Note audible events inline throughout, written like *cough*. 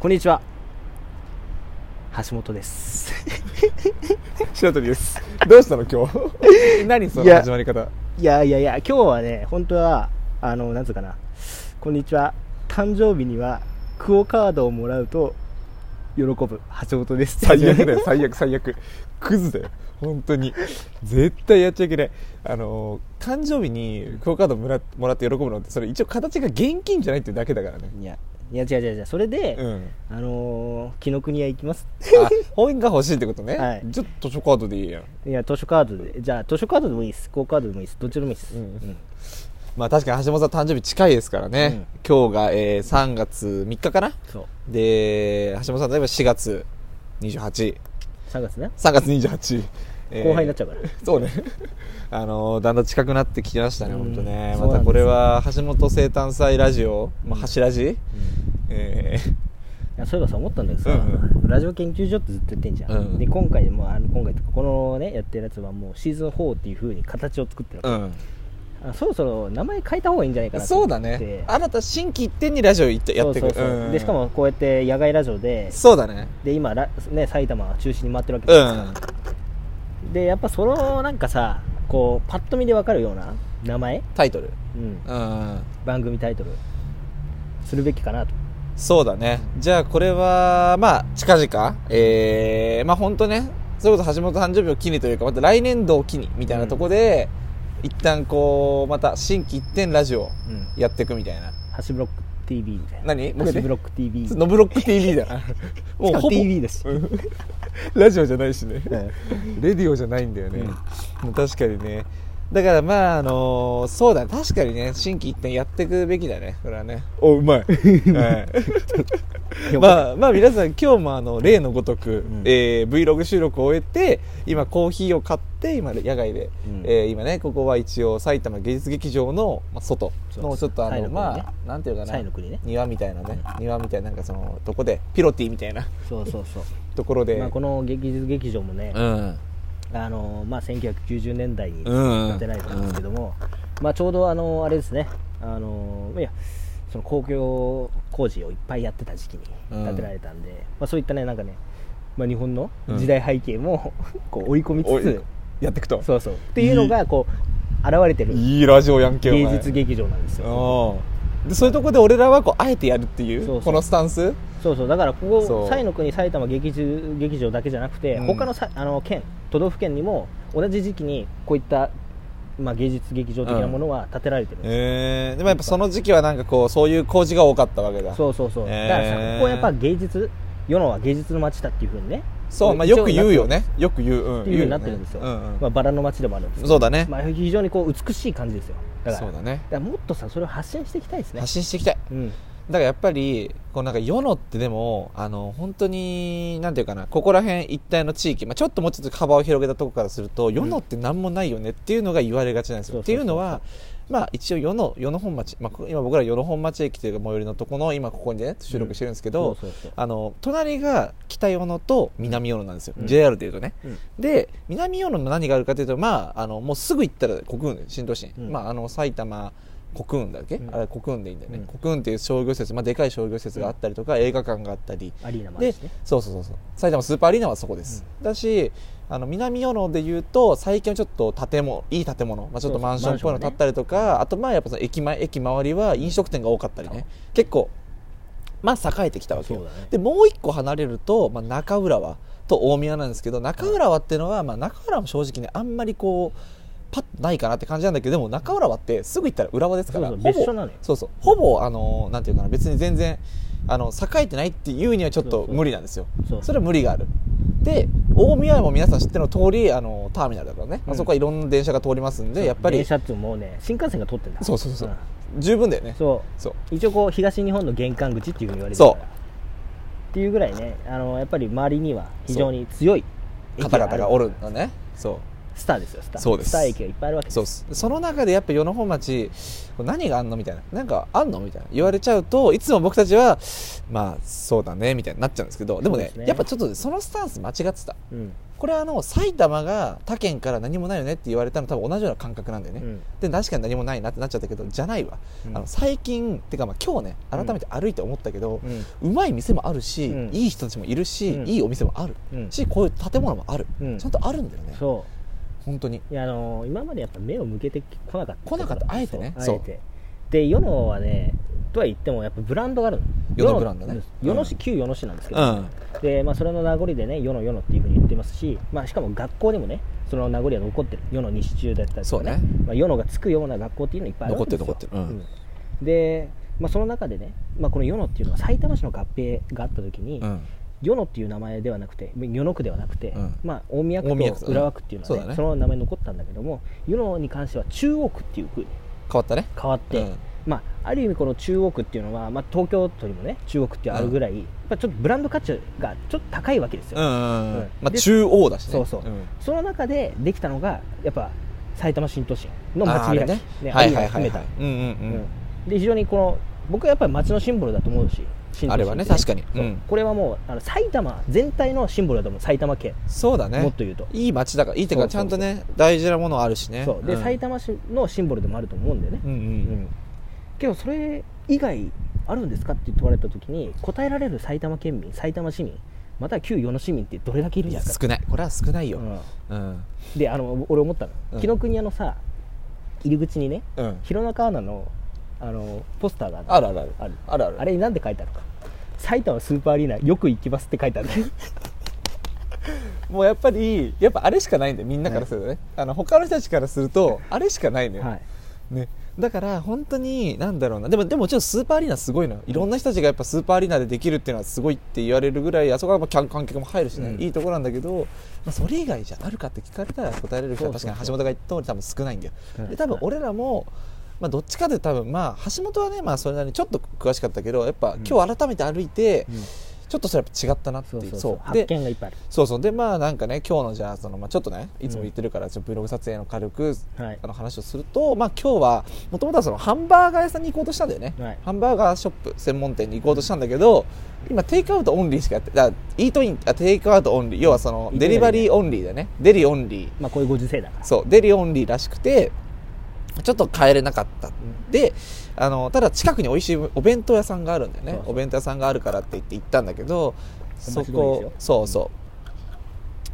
こんにちは。橋本です。*laughs* 白鳥です。どうしたの今日？*laughs* 何その始まり方？いやいやいや今日はね本当はあのなんつうかな。こんにちは。誕生日にはクオカードをもらうと喜ぶ。橋本です。最悪だよ。最悪最悪。クズだよ。本当に。絶対やっちゃいけない。あの誕生日にクオカードもらもらって喜ぶのってそれ一応形が現金じゃないっていうだけだからね。いやいや違う違う違う。それで、うん。あのー紀ノ国屋行きます。あ本が欲しいってことね、はい。ちょっと図書カードでいいやん。いや図書カードで。じゃあ図書カードでもいいです。クオカードでもいいです。どっちでもいいです、うん。まあ確かに橋本さん誕生日近いですからね、今日が、えー3月3日かな？そう。で橋本さん例えば4月28 3月ね。3月28、えー後輩になっちゃうから、*laughs* そうね。*laughs* あのーだんだん近くなってきましたね、うん。本当ね。またこれは、橋本生誕祭ラジオ、まあ、橋ラジ、えー。いやそういえばさ思ったんだけどさ、うんラジオ研究所ってずっと言ってんじゃん、うんで今回もあの今回とかこのねやってるやつはもうシーズン4っていう風に形を作ってるわけ、うん。あそろそろ名前変えた方がいいんじゃないかなとそうだね。新た新規一点にラジオ行ってやってく。そうそうそう。うんでしかもこうやって野外ラジオでそうだね。で今ラ、ね、埼玉中心に回ってるわけじうゃないですか、ん。でやっぱそのなんかさこうパッと見で分かるような名前、タイトル。うん、うん。番組タイトルするべきかなとそうだね。じゃあこれは、まあ、近々、えー、まあ本当ね、それこそ橋本誕生日を機にというか、また来年度を機に、みたいなとこで、一旦こう、また新規一点ラジオうんやっていくみたいな。橋ブロック TV みたいな何？も *laughs* う一回橋ブロック TV ノブロック TV だな。もしかもほぼ TV だし、うん *laughs* ラジオじゃないしね。うんレディオじゃないんだよね。もう確かにね。だからまああのーそうだね。確かにね新規一点やっていくべきだね。これはね。おうまい、*laughs* はい、まあまあ皆さん今日もあの例のごとく、ん。えー Vlog 収録を終えて今コーヒーを買って今野外で、うん。えー今ねここは一応埼玉芸術劇場の、まあ、外のちょっとあのサイの国ね。まあなんていうかな。の国ね。庭みたいなね。庭みたいななんかそのとこでピロティみたいな。そうそうそう。*laughs* ところで、まあ、この劇術劇場もね、うんあのまあ、1990年代にうん。建てられたんですけども、まあ、ちょうどあのあれですね。あのいやその公共工事をいっぱいやってた時期に建てられたんで、まあ、そういったねなんかね、まあ、日本の時代背景も、*laughs* こう追い込みつつやっていくと。そうそう。っていうのがこう現れてるいいラジオやんけ芸術劇場なんですよ。うん。でそういうところで俺らはこうあえてやるっていう。このスタンスそうそうだからここそう。西の国埼玉劇術劇場だけじゃなくて、うん。他のさあの県都道府県にも同じ時期にこういった、まあ、芸術劇場的なものは建てられてるんですよ、えー、でもやっぱその時期はなんかこうそういう工事が多かったわけだ。そうそうそう、へー。だからさここはやっぱ芸術世のは芸術の街だっていうふうにねそう、まあ、よく言うよね。よく言う、うん、っていうふうになってるんですよ、ね。うんうん。まあ、バラの街でもあるんですそうだね、まあ、非常にこう美しい感じですよ。だからそうだね。だからもっとさそれを発信していきたいですね。発信していきたい。うんだからやっぱりこうなんか世のってでもあの本当になんていうかなここら辺一帯の地域、まあ、ちょっともうちょっと幅を広げたところからすると、世のって何もないよねっていうのが言われがちなんですよ。っていうのはまあ一応世の世の本町、まあ、こ今僕ら世の本町駅というか最寄りのところの今ここにね収録してるんですけど、あの隣が北与野と南与野なんですよ、うん。JR でいうとね、うん。で南与野の何があるかというと、まあ、あのもうすぐ行ったら国運新都心、うん。まあ、あの埼玉国運だっけ、うん。あれ国運でいいんだよね、うん。国運っていう商業施設、まあ、でかい商業施設があったりとか、映画館があったり。アリーナもあるでしね。そうそうそうそう。埼玉スーパーアリーナはそこです、だしあの南与野でいうと最近はちょっと建物いい建物、まあ、ちょっとマンションっぽいの建ったりとか、あとまあやっぱその駅前駅周りは飲食店が多かったりね。結構まあ栄えてきたわけよ、ね。でもう一個離れると、まあ、中浦和と大宮なんですけど中浦和っていうのは、まあ、中浦和も正直ねあんまりこうパッとないかなって感じなんだけどでも中浦和ってすぐ行ったら浦和ですからそうそうほぼ別所なのよ。そうそうほぼあのなんていうかな別に全然あの栄えてないっていうにはちょっと無理なんですよ。そうそれは無理がある。で大宮も皆さん知っての通りあのターミナルだからね、まあそこはいろんな電車が通りますんでやっぱり電車ってもうね新幹線が通ってんだ。そうそうそう、ん。十分だよね。そう。そう。一応こう東日本の玄関口っていうふうに言われてるからそう。っていうぐらいねあのやっぱり周りには非常に強い駅方々がおるるのね。そうスターですよスター。そうです。スター駅がいっぱいあるわけです。そうっす。その中でやっぱ与野本町何があんのみたいな。なんかあんのみたいな。言われちゃうといつも僕たちはまあそうだねみたいになっちゃうんですけどでもねね。やっぱちょっとそのスタンス間違ってた。うん。これはあの埼玉が他県から何もないよねって言われたの多分同じような感覚なんだよね、うん。で確かに何もないなってなっちゃったけどじゃないわ、うん。あの最近てかまあ今日ね改めて歩いて思ったけど、うん。うまい店もあるし、うん。いい人たちもいるし、うん。いいお店もある、うん。しこういう建物もある、うん。ちゃんとあるんだよね。そ本当に。ういやあの今までやっぱ目を向けてこなかった。来なかった。あえてね。そう。あえて。で世のはねとは言ってもやっぱブランドがあるの。世のブランドね。世の市、うん。旧世の市なんですけど、うん。でまあ、それの名残でね世の世のっていうふうに言ってますし、まあ、しかも学校でもねその名残は残ってる。世の西中だったりとかね。そうね。まあ、世のがつくような学校っていうのいっぱいあるわけですよ。残ってる残ってる。うん。で、まあ、その中でね、まあ、この世のっていうのは埼玉市の合併があった時に、うん世のっていう名前ではなくて世の区ではなくて、うん。まあ、大宮区と浦和区っていうのは、ねね。その名前残ったんだけども世のに関しては中央区っていうふうに変わったね。変わって、うん。まあ、ある意味この中央区っていうのは、まあ、東京都にもね中央区ってあるぐらい、やっぱちょっとブランド価値がちょっと高いわけですよ、うんうんうん。うん。まあで中央だしね。そうそう、ん。その中でできたのがやっぱ埼玉新都心の街開きああれね。ねはいはいはいはい。うんうんうん。うん。で非常にこの僕はやっぱり街のシンボルだと思うしあれはね確かに。そう。うん。これはもうあの埼玉全体のシンボルだと思う埼玉県、そうだね。もっと言うと。いい街だからいいっていうかちゃんとね大事なものあるしね。そう。で、ん。埼玉市のシンボルでもあると思うんだよね、うんううん。んけどそれ以外あるんですかって問われた時に答えられる埼玉県民埼玉市民または旧世の市民ってどれだけいるいやじゃん。か、少ない。これは少ないよ。うん。うん。であの俺思ったの、うん。紀ノ国屋のさ入り口にねうん。弘中アナのあのポスターがある。あるあるある。ある。あれに何て書いてあるか。埼玉スーパーアリーナよく行きますって書いてあるもうやっぱりやっぱあれしかないんだよみんなからするとね、あの他の人たちからするとあれしかないのよ、はい。ね、だから本当になんだろうな。でもでももちろんスーパーアリーナすごいのよ。いろんな人たちがやっぱスーパーアリーナでできるっていうのはすごいって言われるぐらいあそこは観客も入るしね、うん。いいところなんだけど、まあ、それ以外じゃあるかって聞かれたら答えられる人は確かに橋本が言った通り多分少ないんだよ、うん。で多分俺らもまあ、どっちかで多分まあ橋本はねまあそれなりにちょっと詳しかったけどやっぱ今日改めて歩いて、うん。ちょっとそれやっぱ違ったなっていうそう発見がいっぱいある。そうそう。でまあなんかね今日のじゃあその、まあ、ちょっとねいつも言ってるからちょっと Vlog 撮影の軽く、はい。あの話をするとまあ今日はもともとはそのハンバーガー屋さんに行こうとしたんだよね、はい。ハンバーガーショップ専門店に行こうとしたんだけど今テイクアウトオンリーしかやってだイートインあテイクアウトオンリー要はそのデリバリーオンリーだね。デリオンリー。まあこういうご時世だから。そうデリオンリーらしくてちょっと帰れなかった、であのただ近くに美味しいお弁当屋さんがあるんだよね。お弁当屋さんがあるからって言って行ったんだけどそこそうそう。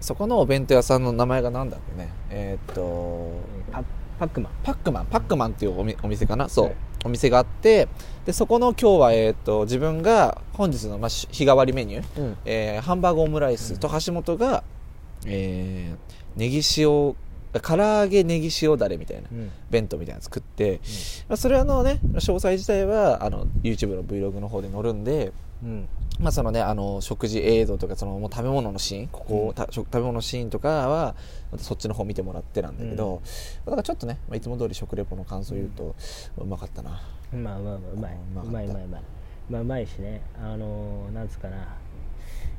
そこのお弁当屋さんの名前がなんだっけね？えーっとパパックマン。パックマン。パックマンっていうおみお店かな？そう、はい。お店があってでそこの今日は、えーっと自分が本日の、まあ、し日替わりメニュー、うん。えーハンバーグオムライスと橋本が、えー、ネギ塩唐揚げネギ塩だれみたいなうん。弁当みたいなの作って、まあ、それはあのね詳細自体はあの YouTube の Vlog の方で載るんで、うん。まあそのね、あの食事映像とかそのもう食べ物のシーンここ、うん。た食食べ物のシーンとかはまたそっちの方見てもらってなんだけど、だからちょっとね、まあ、いつも通り食レポの感想を言うと、うまかったな。まあまあまあうまい。うまいうまいうまい。まあうまいしね。あのーなんつうかな。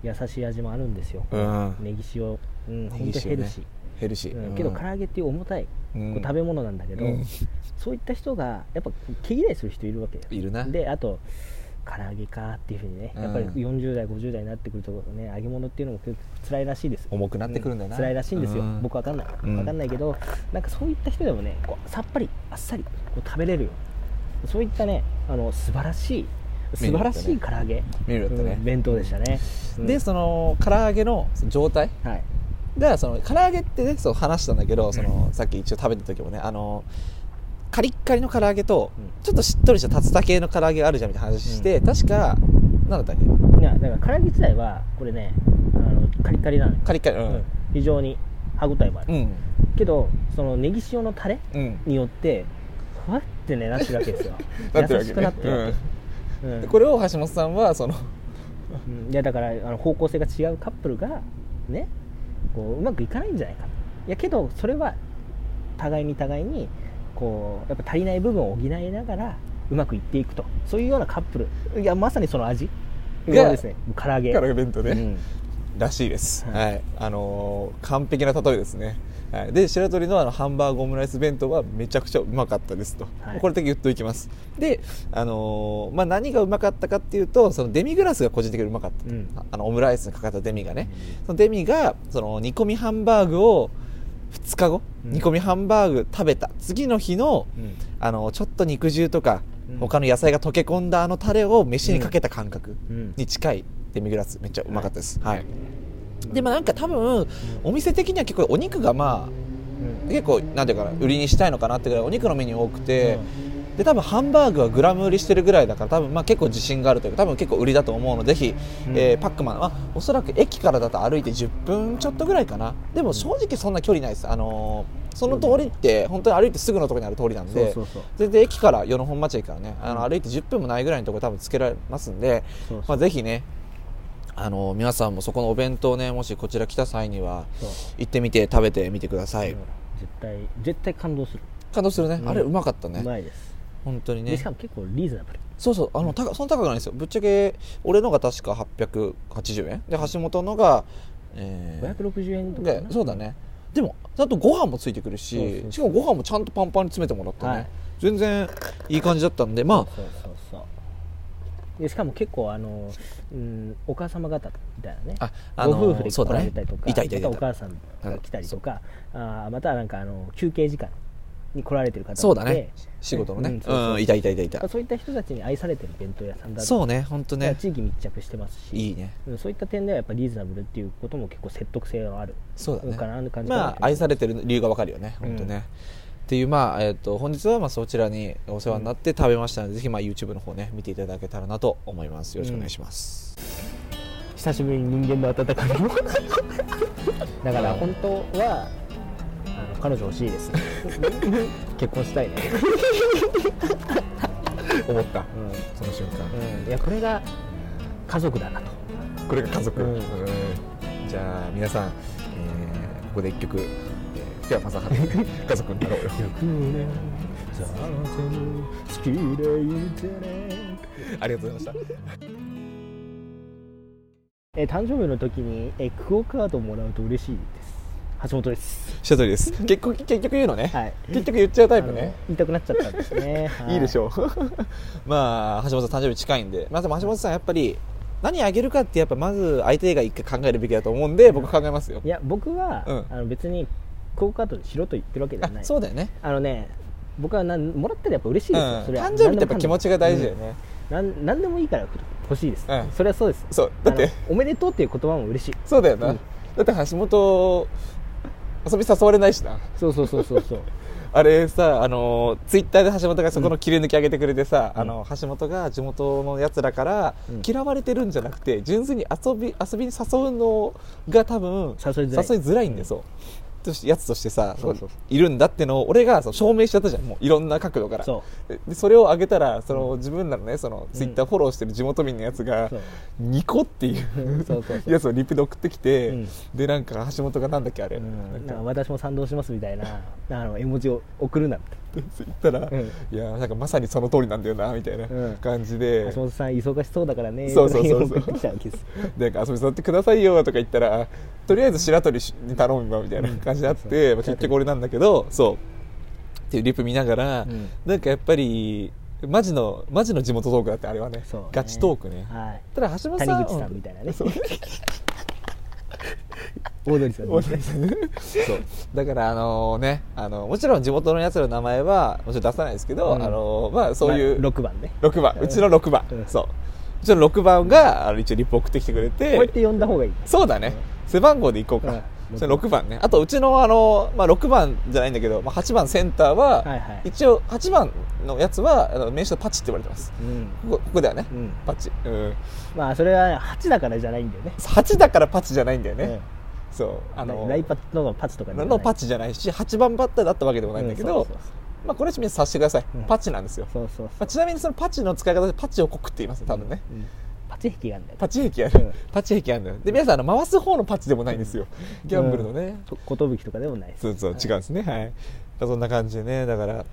優しい味もあるんですよ、うん。ネギ塩。うん本当ネギ塩ねヘルシー、ヘルシー、うん。けど唐揚げっていう重たい、うん。食べ物なんだけど、うん。そういった人がやっぱ毛嫌いする人いるわけよ。いるな。であと唐揚げかっていうふうにね、やっぱりうん40代50代になってくるとね揚げ物っていうのも結構辛いらしいです重くなってくるんだよな、う辛いらしいんですよ、うん。僕わかんない、うん。わかんないけどなんかそういった人でもねこうさっぱりあっさりこう食べれるよ。そういったねあの素晴らしい素晴らしい唐揚げ、弁当でしたね、うん。でその唐揚げの状態はいでその唐揚げってねそう話したんだけどその、さっき一応食べた時もねあのカリッカリの唐揚げと、うん。ちょっとしっとりした竜田系の唐揚げがあるじゃんみたいな話して、確かなんだったっけ？いやだから唐揚げ自体はこれねあのカリカリなのよ、カリッカリううん。ん非常に歯応えもある、うん。けどそのネギ塩のタレうん。によってふわってねなってるわけですよ。*laughs* 優しくなってるわけ、うん。でこれを橋本さんはそのうん。いやだからあの方向性が違うカップルがねこううまくいかないんじゃないかいやけどそれは互いに互いにこうやっぱ足りない部分を補いながらうまくいっていくと。そういうようなカップル。いやまさにその味。ががですね。唐揚げ。唐揚げ弁当ね、うん。らしいです、はい。はい。あのー完璧な例えですねはい、で白鳥のあのハンバーグオムライス弁当はめちゃくちゃうまかったですと、はい。これだけ言っておきます。で、あのーまあ、何がうまかったかっていうとそのデミグラスが個人的にうまかった、うん。あのオムライスにかかったデミがね、そのデミがその煮込みハンバーグを2日後、うん。煮込みハンバーグ食べた。次の日のうん。あのちょっと肉汁とか、うん。他の野菜が溶け込んだあのタレを飯にかけた感覚うん。に近いデミグラス。めっちゃうまかったです、ははいいでもなんか多分お店的には結構お肉がまあうん。結構なんていうかな売りにしたいのかなってぐらいお肉のメニュー多くて、で多分ハンバーグはグラム売りしてるぐらいだから多分まあ結構自信があるというか多分結構売りだと思うのでぜひ、うん。えーパックマン。はおそらく駅からだと歩いて10分ちょっとぐらいかな。でも正直そんな距離ないです。あのーその通りって本当に歩いてすぐのところにある通りなんで全然駅から与野本町駅からねあの歩いて10分もないぐらいのところ多分つけられますんで、まあ、ぜひねあのー皆さんもそこのお弁当ねもしこちら来た際には行ってみて食べてみてください、うん。絶対絶対感動する。感動するね、うん。あれうまかったうねまいです。本当にね。でしかも結構リーズナブル。そうそう。あの高そんな高くないんですよ。ぶっちゃけ俺のが確か880円。で橋本のが、えー560円とかそうだね。でもちゃんとご飯もついてくるししかもご飯もちゃんとパンパンに詰めてもらってね、はい。全然いい感じだったんでまそうそうそうでしかも結構あの、うん、お母様方みたいなね。ああのご夫婦で来られたりとか、いたいたいたまた。お母さんが来たりとか、あーまたなんかあの休憩時間に来られてる方そうだね。仕事のね。うんいたいたいたいた。そういった人たちに愛されてる弁当屋さんだとそうね本当ね。地域密着してますしいいね。うんそういった点ではやっぱリーズナブルっていうことも結構説得性のあるそうだね。かな感じまあ愛されてる理由がわかるよね本当ね、うんっていうまあえっ、と本日はまあそちらにお世話になって食べましたので、ぜひまあ YouTube の方ね見ていただけたらなと思います。よろしくお願いします、久しぶりに人間の温かみを *laughs* だから本当はあの彼女欲しいです *laughs* 結婚したいね、思った。うん。その瞬間。うん、いやこれが家族だなと。これが家族、うん。うん。じゃあ皆さん、えーここで一曲、えー、今日はまさは家族になろうよ。年さ好きでいてね。ありがとうございました。えー誕生日の時にえークオカードもらうと嬉しいです。橋本です。一人です。結局結局言うのね、はい。結局言っちゃうタイプね。言いたくなっちゃったんですね、*laughs* はい。いでしょう。*laughs* まあ橋本さん誕生日近いんで。まあでも橋本さんやっぱり何あげるかってやっぱまず相手が一回考えるべきだと思うんで僕考えますよ。いや僕は、うん。あの別にクオカードにしろと言ってるわけではあない。そうだよね。あのね僕はなんもらったらやっぱ嬉しいですよ、うん。それは。誕生日ってやっぱ気持ちが大事だよね、うん。なんでもいいから欲しいです、うん。それはそうです。そう。だって。おめでとうっていう言葉も嬉しい。そうだよな、うん。だって橋本遊び誘われないしな。そうそうそうそうそう。*laughs* あれさ、あのツイッターで橋本がそこの切り抜き上げてくれてさ、うん。あの橋本が地元のやつらからうん。嫌われてるんじゃなくて純粋に遊び遊びに誘うのが多分誘いづらい。づらいんで、そうとしやつとしてさそうそういるんだってのを俺がそう証明しちゃったじゃん。もういろんな角度から。そでそれを上げたらその自分らのねそのツイッターフォローしてる地元民のやつがそう。ニコっていうそうそうそう。*laughs* やつをリプで送ってきて、うん。でなんか橋本がなんだっけあれ、うん、なんかなんか私も賛同しますみたいなあの絵文字を送るなって言ったら、うん。いやなんかまさにその通りなんだよなみたいなうん。感じで、橋本さん忙しそうだからねそうそうそうそう。です。でなんか遊び誘ってくださいよとか言ったらとりあえず白鳥に頼むわみたいな感じになって、うんまあ結局俺なんだけどそう。っていうリプ見ながら、うん。なんかやっぱりマジのマジの地元トークだってあれはねね。ガチトークね。はい。ただ橋本さん谷口さんみたいなね。そうオードリーさんみたいなそう。だからあのねあのもちろん地元のやつらの名前はもちろん出さないですけど、うん。あのまあそういう、まあ6番ね。6番。うちの6番、うん。そう。うちの6番があの一応リップ送ってきてくれてこうやって呼んだ方がいい。そうだね、背番号でいこうか、うんうちの6番ね。あとうちのあの、まあ、6番じゃないんだけど、まあ、8番センターは、はいはい。一応8番のやつはあの名称パチって言われてます。うん。ここここではね、うん。パチ、うん、まあそれは8だからじゃないんだよね。8だからパチじゃないんだよね、うん。そう。あのライパッのパチとかのパチじゃないし8番バッターだったわけでもないんだけど、まあ、これは皆さん察してください、うん。パチなんですよ、そうそうまあ、ちなみにそのパチの使い方でパチをこくって言います多分ね、うんパチ壁があるんだよパチ壁ある、うん。パチ壁あるんだよ。で皆さんあの回す方のパチでもないんですよ、ギャンブルのね、と寿とかでもないです。そうそう違うんですね。はい。そんな感じでねだから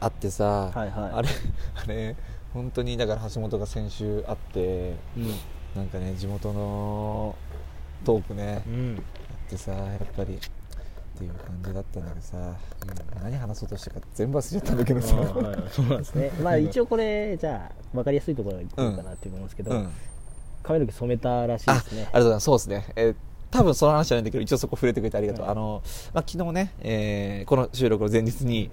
あってさ、はいはい。あれ *laughs* あれ本当にだから橋本が先週会ってうん。なんかね地元のトークね、うん。あってさやっぱりっていう感じだったんだけどさ、うん何話そうとしたか全部忘れちゃったんだけどさ、そうなんですね。まあ一応これじゃあ分かりやすいところいこうかなって思うんですけど、うん。髪の毛染めたらしいああですね。りがとうございます。そうですね、えー多分その話じゃないんだけど一応そこ触れてくれてありがとう、はい。あの、まあ、昨日ね、えーこの収録の前日に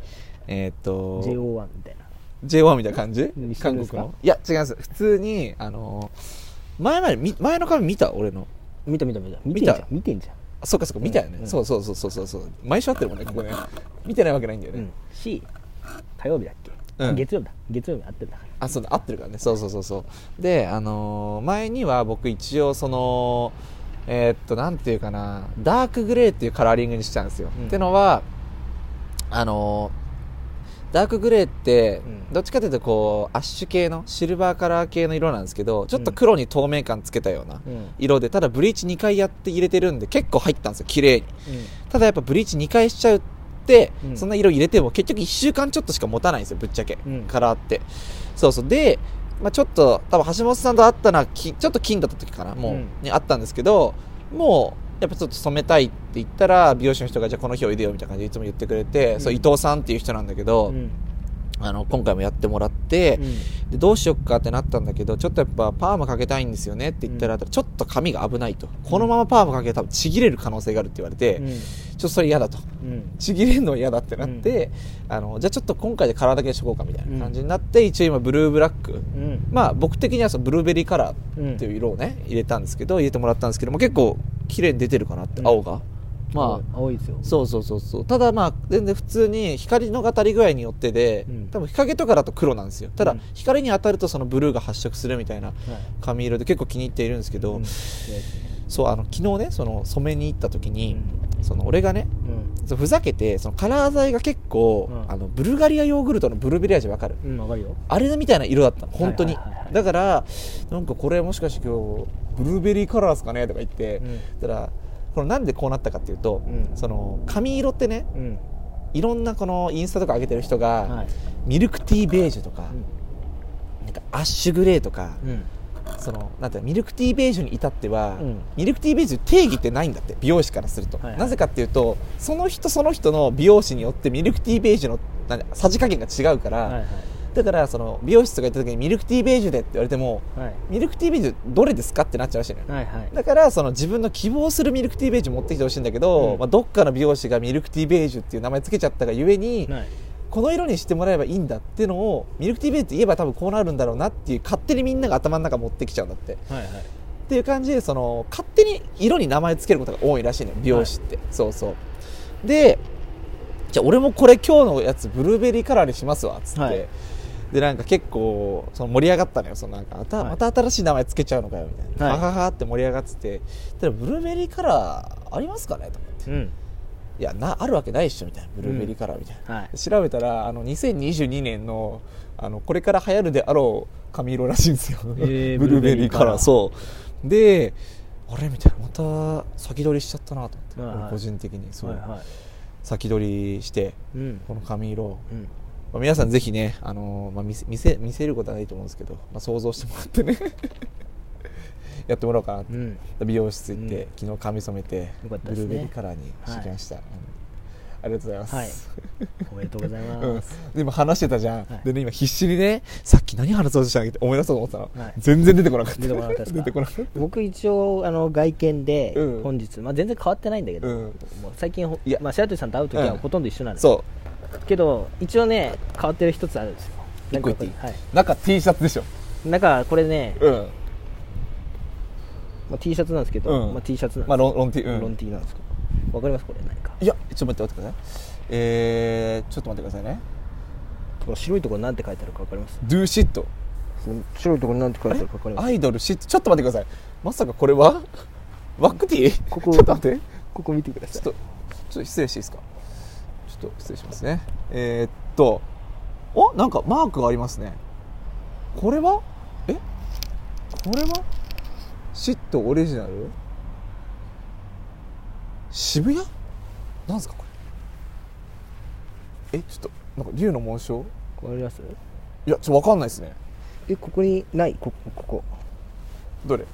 えーっと JO1 みたいな。J1 みたいな感じ？韓国の？いや違います。普通にあの前までみ前の髪見た？俺の。見た見た見た。見てんじゃん。見てんじゃん。あそっかそっか見たよね、うん。そうそうそうそうそう。そう毎週会ってるもんねここね。見てないわけないんだよね、うん。し火曜日だっけ、うん。月曜日だ。月曜日に会ってるんだから。あそうだ合ってるからね。そうそうそうそう。であのー前には僕一応そのえーっとなんていうかなダークグレーっていうカラーリングにしたんですよ、うん。ってのはあのーダークグレーってうん。どっちかというとこうアッシュ系のシルバーカラー系の色なんですけどちょっと黒に透明感つけたようなうん。色でただブリーチ2回やって入れてるんで結構入ったんですよ綺麗に。ただやっぱブリーチ2回しちゃうって、うん。そんな色入れても結局1週間ちょっとしか持たないんですよぶっちゃけ、うん。カラーって。そうそう。で、まあ、ちょっと多分橋本さんと会ったのはきちょっと金だった時かなもう、うん。にあったんですけどもうやっぱちょっと染めたいって言ったら美容師の人がじゃあこの日おいでよみたいな感じでいつも言ってくれて、うん。そう伊藤さんっていう人なんだけど、うんあの今回もやってもらって、でどうしよっかってなったんだけどちょっとやっぱパーマかけたいんですよねって言ったら、ちょっと髪が危ないと。このままパーマかけたらちぎれる可能性があるって言われて、うん。ちょっとそれ嫌だと。うん。ちぎれるの嫌だってなって、あのじゃあちょっと今回でカラーだけにしとこうかみたいな感じになって、一応今ブルーブラックうん。まあ僕的にはそのブルーベリーカラうんーっていう色をね入れたんですけど入れてもらったんですけども結構綺麗に出てるかなって、うん。青がまあ青いですよ。そうそうそうそう。ただまあ全然普通に光の当たり具合によってで、うん。多分日陰とかだと黒なんですよ。ただ、うん。光に当たるとそのブルーが発色するみたいなはい。髪色で結構気に入っているんですけど、うん。そうあの昨日ねその染めに行った時に、うその俺がねうん。ふざけてそのカラー剤が結構、うん。あのブルガリアヨーグルトのブルーベリー味わかる？うんわかるよ。あれみたいな色だったの本当に、だからなんかこれもしかして今日ブルーベリーカラーですかね？とか言って、うん。たらこれなんでこうなったかっていうと、うん。その髪色ってねうん。いろんなこのインスタとか上げてる人が、はい。ミルクティーベージュとか,、なんかアッシュグレーとか、うん。そのなんてミルクティーベージュに至っては、うん。ミルクティーベージュ定義ってないんだって美容師からすると、はいはい。なぜかっていうとその人その人の美容師によってミルクティーベージュのさじ加減が違うから、はいはいだからその美容室とか行った時にミルクティーベージュでって言われてもはい。ミルクティーベージュどれですかってなっちゃうらしいのよ。はいはい。だからその自分の希望するミルクティーベージュ持ってきてほしいんだけど、うん。まあ、どっかの美容師がミルクティーベージュっていう名前つけちゃったがゆえに、はい。この色にしてもらえばいいんだっていうのをミルクティーベージュって言えば多分こうなるんだろうなっていう勝手にみんなが頭の中持ってきちゃうんだって。はいはい。っていう感じでその勝手に色に名前つけることが多いらしいのよ美容師って、そうそう。でじゃあ俺もこれ今日のやつブルーベリーカラーにしますわっつって、はい。でなんか結構その盛り上がったのよ。そのなんかまた,、はい。また新しい名前つけちゃうのかよみたいな、はい。はははって盛り上がってて。ただブルーベリーカラーありますかねと思って。うん。いやなあるわけないっしょみたいなブルーベリーカラーみたいな、はい。調べたらあの2022年のあのこれから流行るであろう髪色らしいんですよ、えー *laughs* ブルーベリーカラー。ブルーベリーカラー。そう。であれみたいな。また先取りしちゃったなと思って、はいはい。個人的に。そう、はいはい先取りしてうん。この髪色、うん。まあ、皆さんぜひね、あのーまあ、見せ見せ見せることはないと思うんですけど、まあ、想像してもらってね。*laughs* やってもらおうかなうん。美容室行って、うん。昨日髪染めて、ね。ブルーベリーカラーにしてきました、うんありがとうございます、はい。おめでとうございうん。ます、で今話してたじゃん、はい。でね今必死にねさっき何話そうとしたんだって思い出そうと思ってたの、はい。全然出てこなかった。出てこなかったですか？出てこなかった。僕一応あの外見でうん。本日、まあ、全然変わってないんだけど、うん。最近ほいや。まあ、白鳥さんと会う時はうん。ほとんど一緒なんです、そけど一応ね変わってる一つあるんですよ。なんかはい、う中 T シャツでしょ。中これね、うん。まあ、T シャツなんですけど、うん。まあ、T シャツなんですまあロンロン T うん。ロン T なんですわかりますこれ何か。いやちょっと待って待ってくださいえー、ちょっと待ってくださいね。この白いところなんて書いてあるかわかります？Do shit 白いところなんて書いてあるかわかります？アイドル？シットちょっと待ってください。まさかこれは？ワックティー？ここちょっと待って。ここ見てください。ちょっとちょっと失礼していいですか？ちょっと失礼しますね。えー、っとお？なんかマークがありますね。これは？え？これは？シットオリジナル渋谷？なんすかこれ？えちょっとなんか竜の紋章？わかります？いやちょっとわかんないですね。えここにない？こここ。こどれ？い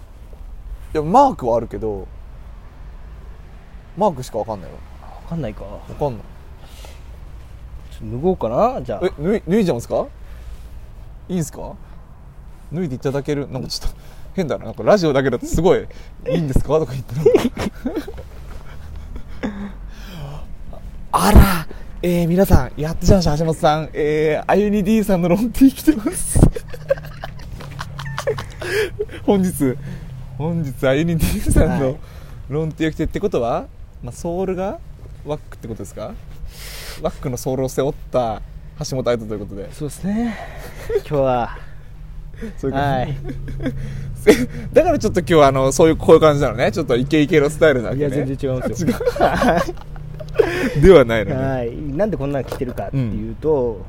やマークはあるけどマークしかわかんないわ。かんないか。わかんない。ちょっと脱ごうかなじゃあ。え脱い脱いじゃうんですか？いいんですか？脱いでいただける？なんかちょっと変だな。なんかラジオだけだとすごいいいんですか？とか言って。なんかあらえー、皆さんやってしまいました橋本さんえー、あゆに D さんのロンティー来てます。*laughs* 本日本日あゆに D さんはいのロンティーが来てってことは、まあ、ソールがワックってことですか？ワックのソールを背負った橋本愛人ということで。そうですね。今日は *laughs* そういうはい。だからちょっと今日はあのそういうこういう感じなのね。ちょっとイケイケのスタイルなわけね。いや全然違うんですよ。あ違う *laughs* ではないのね。はい。なんでこんなの着てるかっていうと、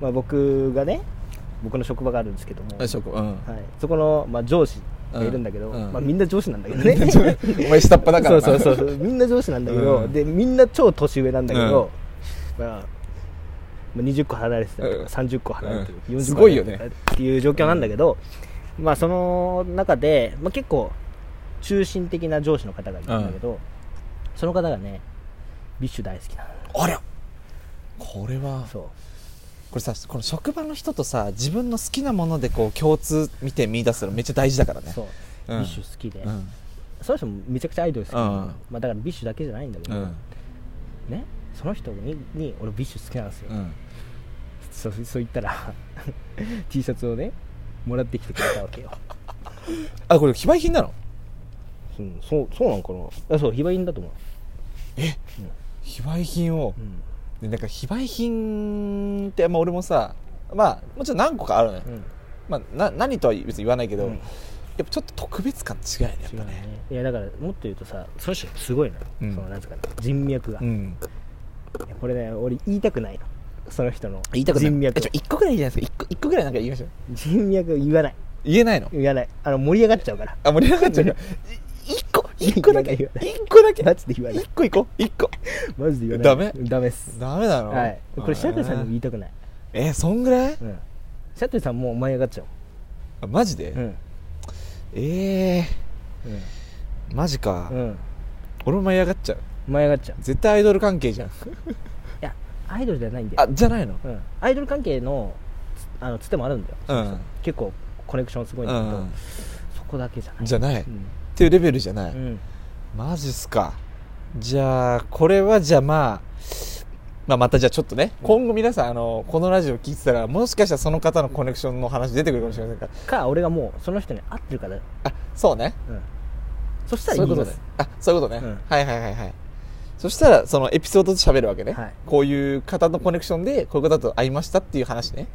まあ、僕がね僕の職場があるんですけども、あそこうん。はい、そこの、まあ、上司がいるんだけど、うん。うん。まあ、みんな上司なんだけどね。*laughs* お前下っ端だからな。*laughs* そうそうそうみんな上司なんだけど、うん。でみんな超年上なんだけど、まあまあ、20個離れてたりとか、うん。30個離れてる、うん。40すごいよね。個離れてたっていう状況なんだけど、まあその中で、まあ、結構中心的な上司の方がいるんだけど、その方がね BiSH 大好きなの。あらこれはそうこれさこの職場の人とさ自分の好きなものでこう共通見て見出すのめっちゃ大事だからね。そう、うん。 BiSH好きで、うん。その人もめちゃくちゃアイドル好きうん。まあ、だから BiSHだけじゃないんだけど、うん。ね？その人にに俺 BiSH好きなんですよ、うん。そうそう言ったら *laughs* T シャツをねもらってきてくれたわけよ、*laughs* あこれ非売品なの？うん、そうそうなんかな？あそう非売品だと思う、非売品を。うん。でなんか非売品って、まあ、俺もさまあもちろん何個かあるのよ、うん、まあ、な何とは別に言わないけど、うん。やっぱちょっと特別感違うよねやっぱね。いやだからもっと言うとさその人すごいのよ、うん。そのなんつうかな人脈が、これね俺言いたくないの。その人の言いたくない。人脈えちょ1個ぐらいいいじゃないですか。1個一個ぐらいなんか言いましょう。人脈言わない。言えないの？言わない。あの盛り上がっちゃうから。あ盛り上がっちゃうから *laughs* 1個1個だけ。言わない1個だけマジで言わない。1個いこう。1個。マジで言わダメない。ダメ？っす。ダメなの？はい。これ白鳥さんにも言いたくない。えーそんぐらい？うん。白鳥さんもう舞い上がっちゃう。あマジで、うん。えうん。ー、マジか、うん。俺も舞い上がっちゃう。舞い上がっちゃう。絶対アイドル関係じゃん。いやアイドルじゃないんだよ。あじゃないの？うん、アイドル関係のつあのつてもあるんだよ、うん。結構コネクションすごいんだけど、うん。そこだけじゃない。じゃない、っうんていうレベルじゃない、うん。マジっすか。じゃあこれはじゃあまあまあ、またじゃあちょっとね、今後皆さんあのこのラジオ聞いてたらもしかしたらその方のコネクションの話出てくるかもしれませんから。か俺がもうその人に会ってるから、うん、あそうね。そしたらそういうことねあそういうことね、うん。はいはいはいはい。そしたらそのエピソードと喋るわけね、はい。こういう方のコネクションでこういう方と会いましたっていう話ね。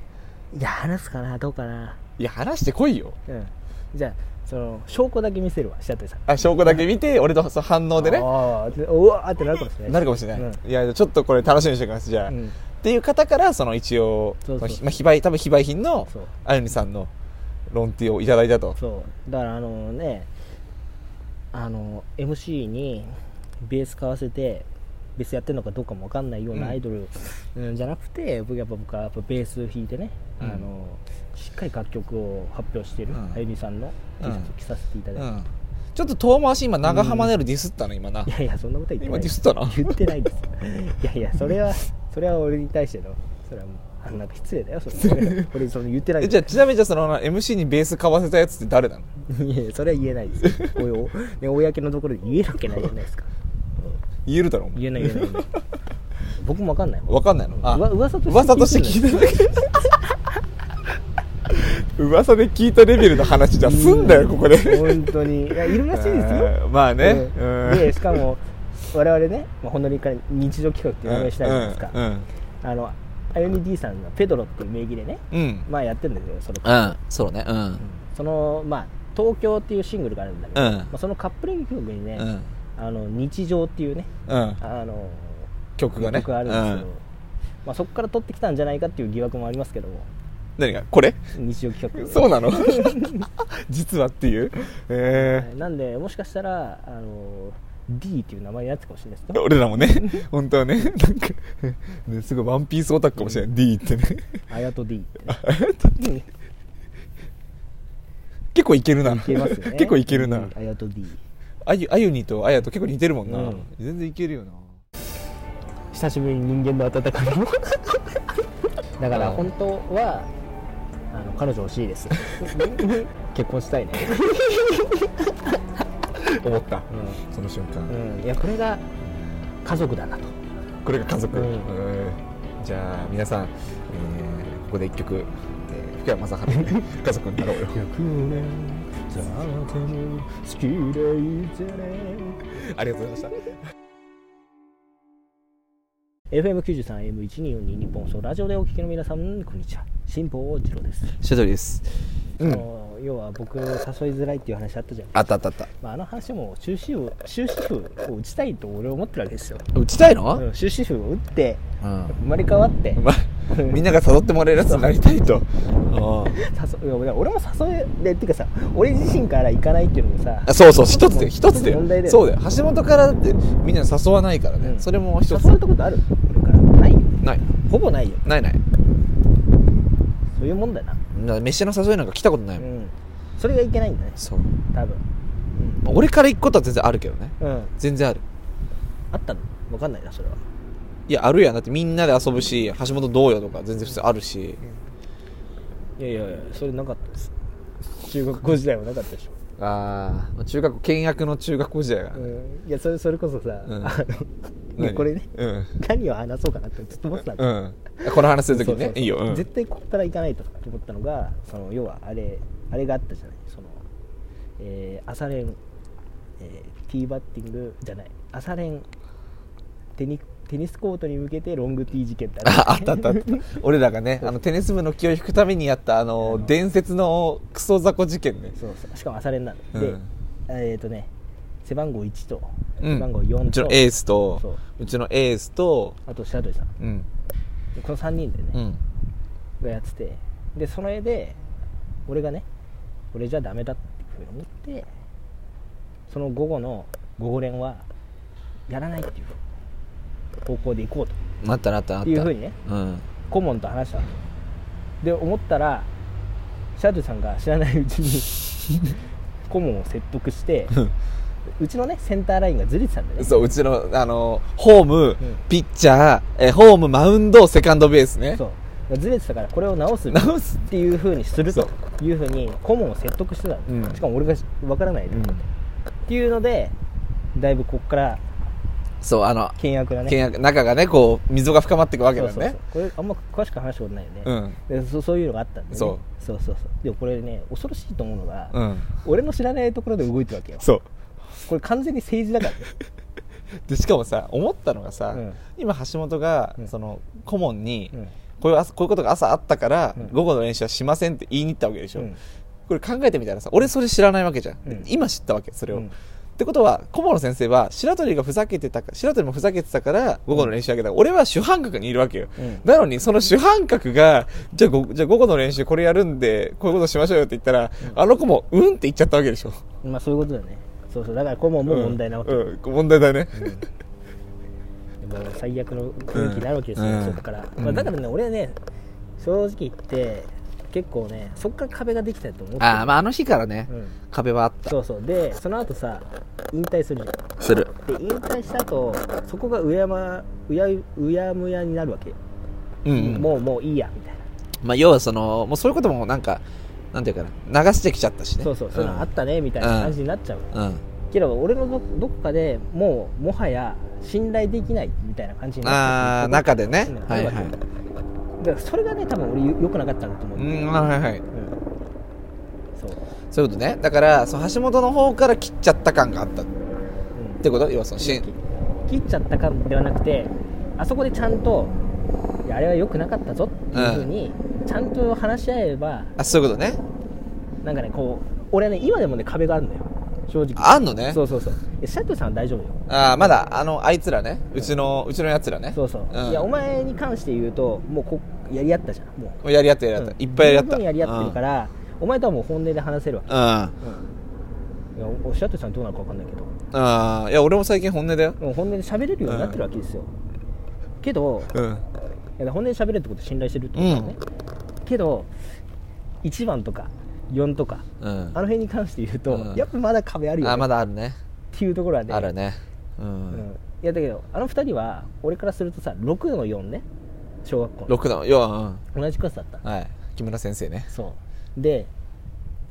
いや話すかなどうかな。いや話してこいよ。うん。じゃあその証拠だけ見せるわ白鳥さん。あ証拠だけ見て俺のその反応でね。ああでうわーってなるかもしれないなるかもしれない、うんい。やちょっとこれ楽しみにしておきますじゃあ、うん。っていう方からその一応そうそうまあ、非売多分非売品のあゆみさんのロンティをいただいたと。そう。だからあのねあの MC にベース買わせてベースやってるのかどうかも分かんないようなアイドル、うんじゃなくて僕やっぱ僕はやっぱベース弾いてね、うん。あのしっかり楽曲を発表してるうん。あゆみさんの T シャツを着させていただいて、うん。ちょっと遠回し今長浜ネルディスったの今な、いやいやそんなことは言ってない今ディスったな言ってないです。いやいや *laughs* それはそれは俺に対してのそれはもうあなんか失礼だよそれ。*laughs* 俺その言ってない。えじゃあちなみにじゃあその MC にベース買わせたやつって誰なの？*laughs* いやそれは言えないです。よ公のところで言えるわけないじゃないですか言えるだろお前。言えない言えない。言えない *laughs* 僕も分かんないわかんないの？あうわ噂として噂として聞いただけ。*laughs* 噂で聞いたレベルの話じゃ済んだよここで。本当に。いやいるらしいですよ。*laughs* うんまあね、うん。うん。でしかも我々ね、まあ、ほんのりから日常企画っていう名前したじゃないですか、うん。あのあゆみ D さんがペドロっていう名義でねうん。まあやってるんですよその。うん。そうね。うん。うん。そのまあ東京っていうシングルがあるんだけど、うん。まあ、そのカップリング曲にね、うんあの日常っていうねうん。あの曲がね。曲があるんですけど、うん。まあ、そこから取ってきたんじゃないかっていう疑惑もありますけども。何が？これ？日常企画。そうなの？*laughs* 実はっていう？えはい。なんでもしかしたらあの D っていう名前になってたかもしれないです俺らもね。本当はね。なんかねすごいワンピースオタクかもしれない。D ってね。あやと D ってね。結構いけるな。結構いけるな。うん。あやと D あゆあゆにとあやと結構似てるもんな、うん。全然いけるよな。久しぶりに人間の温かみを *laughs* だから本当はあの彼女欲しいです。*laughs* 結婚したいね。思った。うその瞬間、ん、うん、いやこれが家族だなと。これが家族、うん。うんじゃあ皆さん、えーここで一曲、えー福山雅治で家族になろうよ *laughs* 100年経っても好きでいてねありがとうございました FM93AM1242 日本放送ラジオでお聞きの皆さんこんにちは。辛坊治郎です、シャトリです。あの要は僕誘いづらいっていう話あったじゃん、あったあったあった。まあ、あの話も終止符終止符を打ちたいと俺は思ってるわけですよ、打ちたいの、うん終止符を打ってうん。生まれ変わって。まみんなが誘ってもらえるやつになりたいと。*laughs* 誘いや俺も誘えでっていうかさ俺自身から行かないっていうのもさあそうそう一つで一つで問題だよそうだよ。橋本からだってみんな誘わないからね、うん。それも一つ。誘われたことある？俺から。ないよ。ない。ほぼないよ。ないない。そういうもんだよな飯の誘いなんか来たことないもん、うんそれがいけないんだね。そう。多分。俺から行くことは全然あるけどね。うん、うん、全然ある。あったの？分かんないなそれは。いやあるやん。だってみんなで遊ぶし橋本どうよとか全然普通あるし。いやいやいやそれなかったです。中学校時代はなかったでしょ。ああ中学校倹約の中学校時代が、うん、いやそれそれこそさ、うん。あのこれねうん。何を話そうかなってずっと思ってたんだうん。この話するときにねいいよ、うん、絶対ここから行かないとと思ったのがその要はあれあれがあったじゃない。その、えー朝練、えーティーバッティングじゃない。朝練テニテニスコートに向けてロングティー事件ってあ *laughs* ったあったあった。俺らがねあのテニス部の気を引くためにやったあの伝説のクソ雑魚事件ね。そうそう。しかも朝練なんで、うん。でえっ、とね背番号1とうん。背番号4と、うちのエースとそう。うちのエースとあと白鳥さん。うん。でこの3人でね、うん。がやってて。でそれで俺がね俺じゃダメだっていうふうに思ってその午後の午後練はやらないっていう方向で行こうと。なったなったなった。いうふうにねうん。顧問と話したで思ったらシャドゥさんが知らないうちに *laughs* 顧問を説得してうちのねセンターラインがずれてたんだよね。そううちのあのホーム、ん。ピッチャーえホームマウンドセカンドベースね。そうずれてたからこれを直す。直す。っていうふうにするというふう。に顧問を説得してたの、うん。しかも俺が分からないで、うん。っていうのでだいぶこっからそうあの倹約がね。倹約仲がねこう溝が深まっていくわけだよね。そうそうそう。これあんま詳しく話したことないよね、うん。でそそういうのがあったんで、ね、そう。そうそうそう。でもこれね恐ろしいと思うのが、うん。俺の知らないところで動いてるわけよ。そう。これ完全に政治だからね。*laughs* でしかもさ思ったのがさ、うん。今橋本が、うん。その顧問に、うんこういう朝こういうことが朝あったから、うん。午後の練習はしませんって言いに行ったわけでしょ、うん。これ考えてみたらさ俺それ知らないわけじゃん、うん。今知ったわけそれを、うん。ってことは顧問の先生は白鳥がふざけてたか白鳥もふざけてたから午後の練習だけど、俺は主犯格にいるわけよ、うん。なのにその主犯格がじゃあごじゃあ午後の練習これやるんでこういうことしましょうよって言ったら、あの子もうんって言っちゃったわけでしょ。まあそういうことだね。そうそう。だから顧問も問題なわけ、うん。うん。問題だね、でも最悪の雰囲気になるわけですよ、うん。そこから、うん。まあ、だからね俺はね正直言って結構ねそこから壁ができたと思ってる。ああまああの日からね、うん。壁はあった。そうそう。でその後さ引退するじゃん。する。で引退した後そこがうやまうやうやむやになるわけ。よ、うん、もうもういいやみたいな。まあ、要はそのもうそういうこともなんかなんていうかな流してきちゃったしね。そうそうそういうのあったねみたいな感じになっちゃう、うん、うんけど俺のどどこかでもうもはや信頼できないみたいな感じになああって中でね、うんはいはい。だからそれがね多分俺よ良くなかったんだと思う、ううんんはいはいそう、そういうことね。だからその橋本の方から切っちゃった感があった。っうん。てこと？要はそのし切っちゃったかではなくてあそこでちゃんといやあれは良くなかったぞっていうふうに、ちゃんと話し合えばあそういうことね。なんかねこう俺はね今でもね壁があるんだよ正直。あんのね？そうそうそう。えシャトルさんは大丈夫よ。ああまだあのあいつらね。うちのうちのやつらね。そうそう、ん。いやお前に関して言うともうこやり合ったじゃんもう。やり合ってやり合った、いっぱいやり合った。十分やり合ってるから、お前とはもう本音で話せるわけ、うん、いやおシャトルさんどうなるか分かんないけど。ああいや俺も最近本音だよ。もう本音で喋れるようになってるわけですよ、けどうん。いや本音で喋れるってことは信頼してるってことだよね、けど1番とか4とか。うん。あの辺に関して言うと、うん。やっぱまだ壁あるよ、ね、あまっだあるね。ていうところはね。あるね。ううん。ん、いいやだけどあの二人は俺からするとさ6の4ね。小学校の。6の要同じクラスだった。はい。木村先生ね。そう。で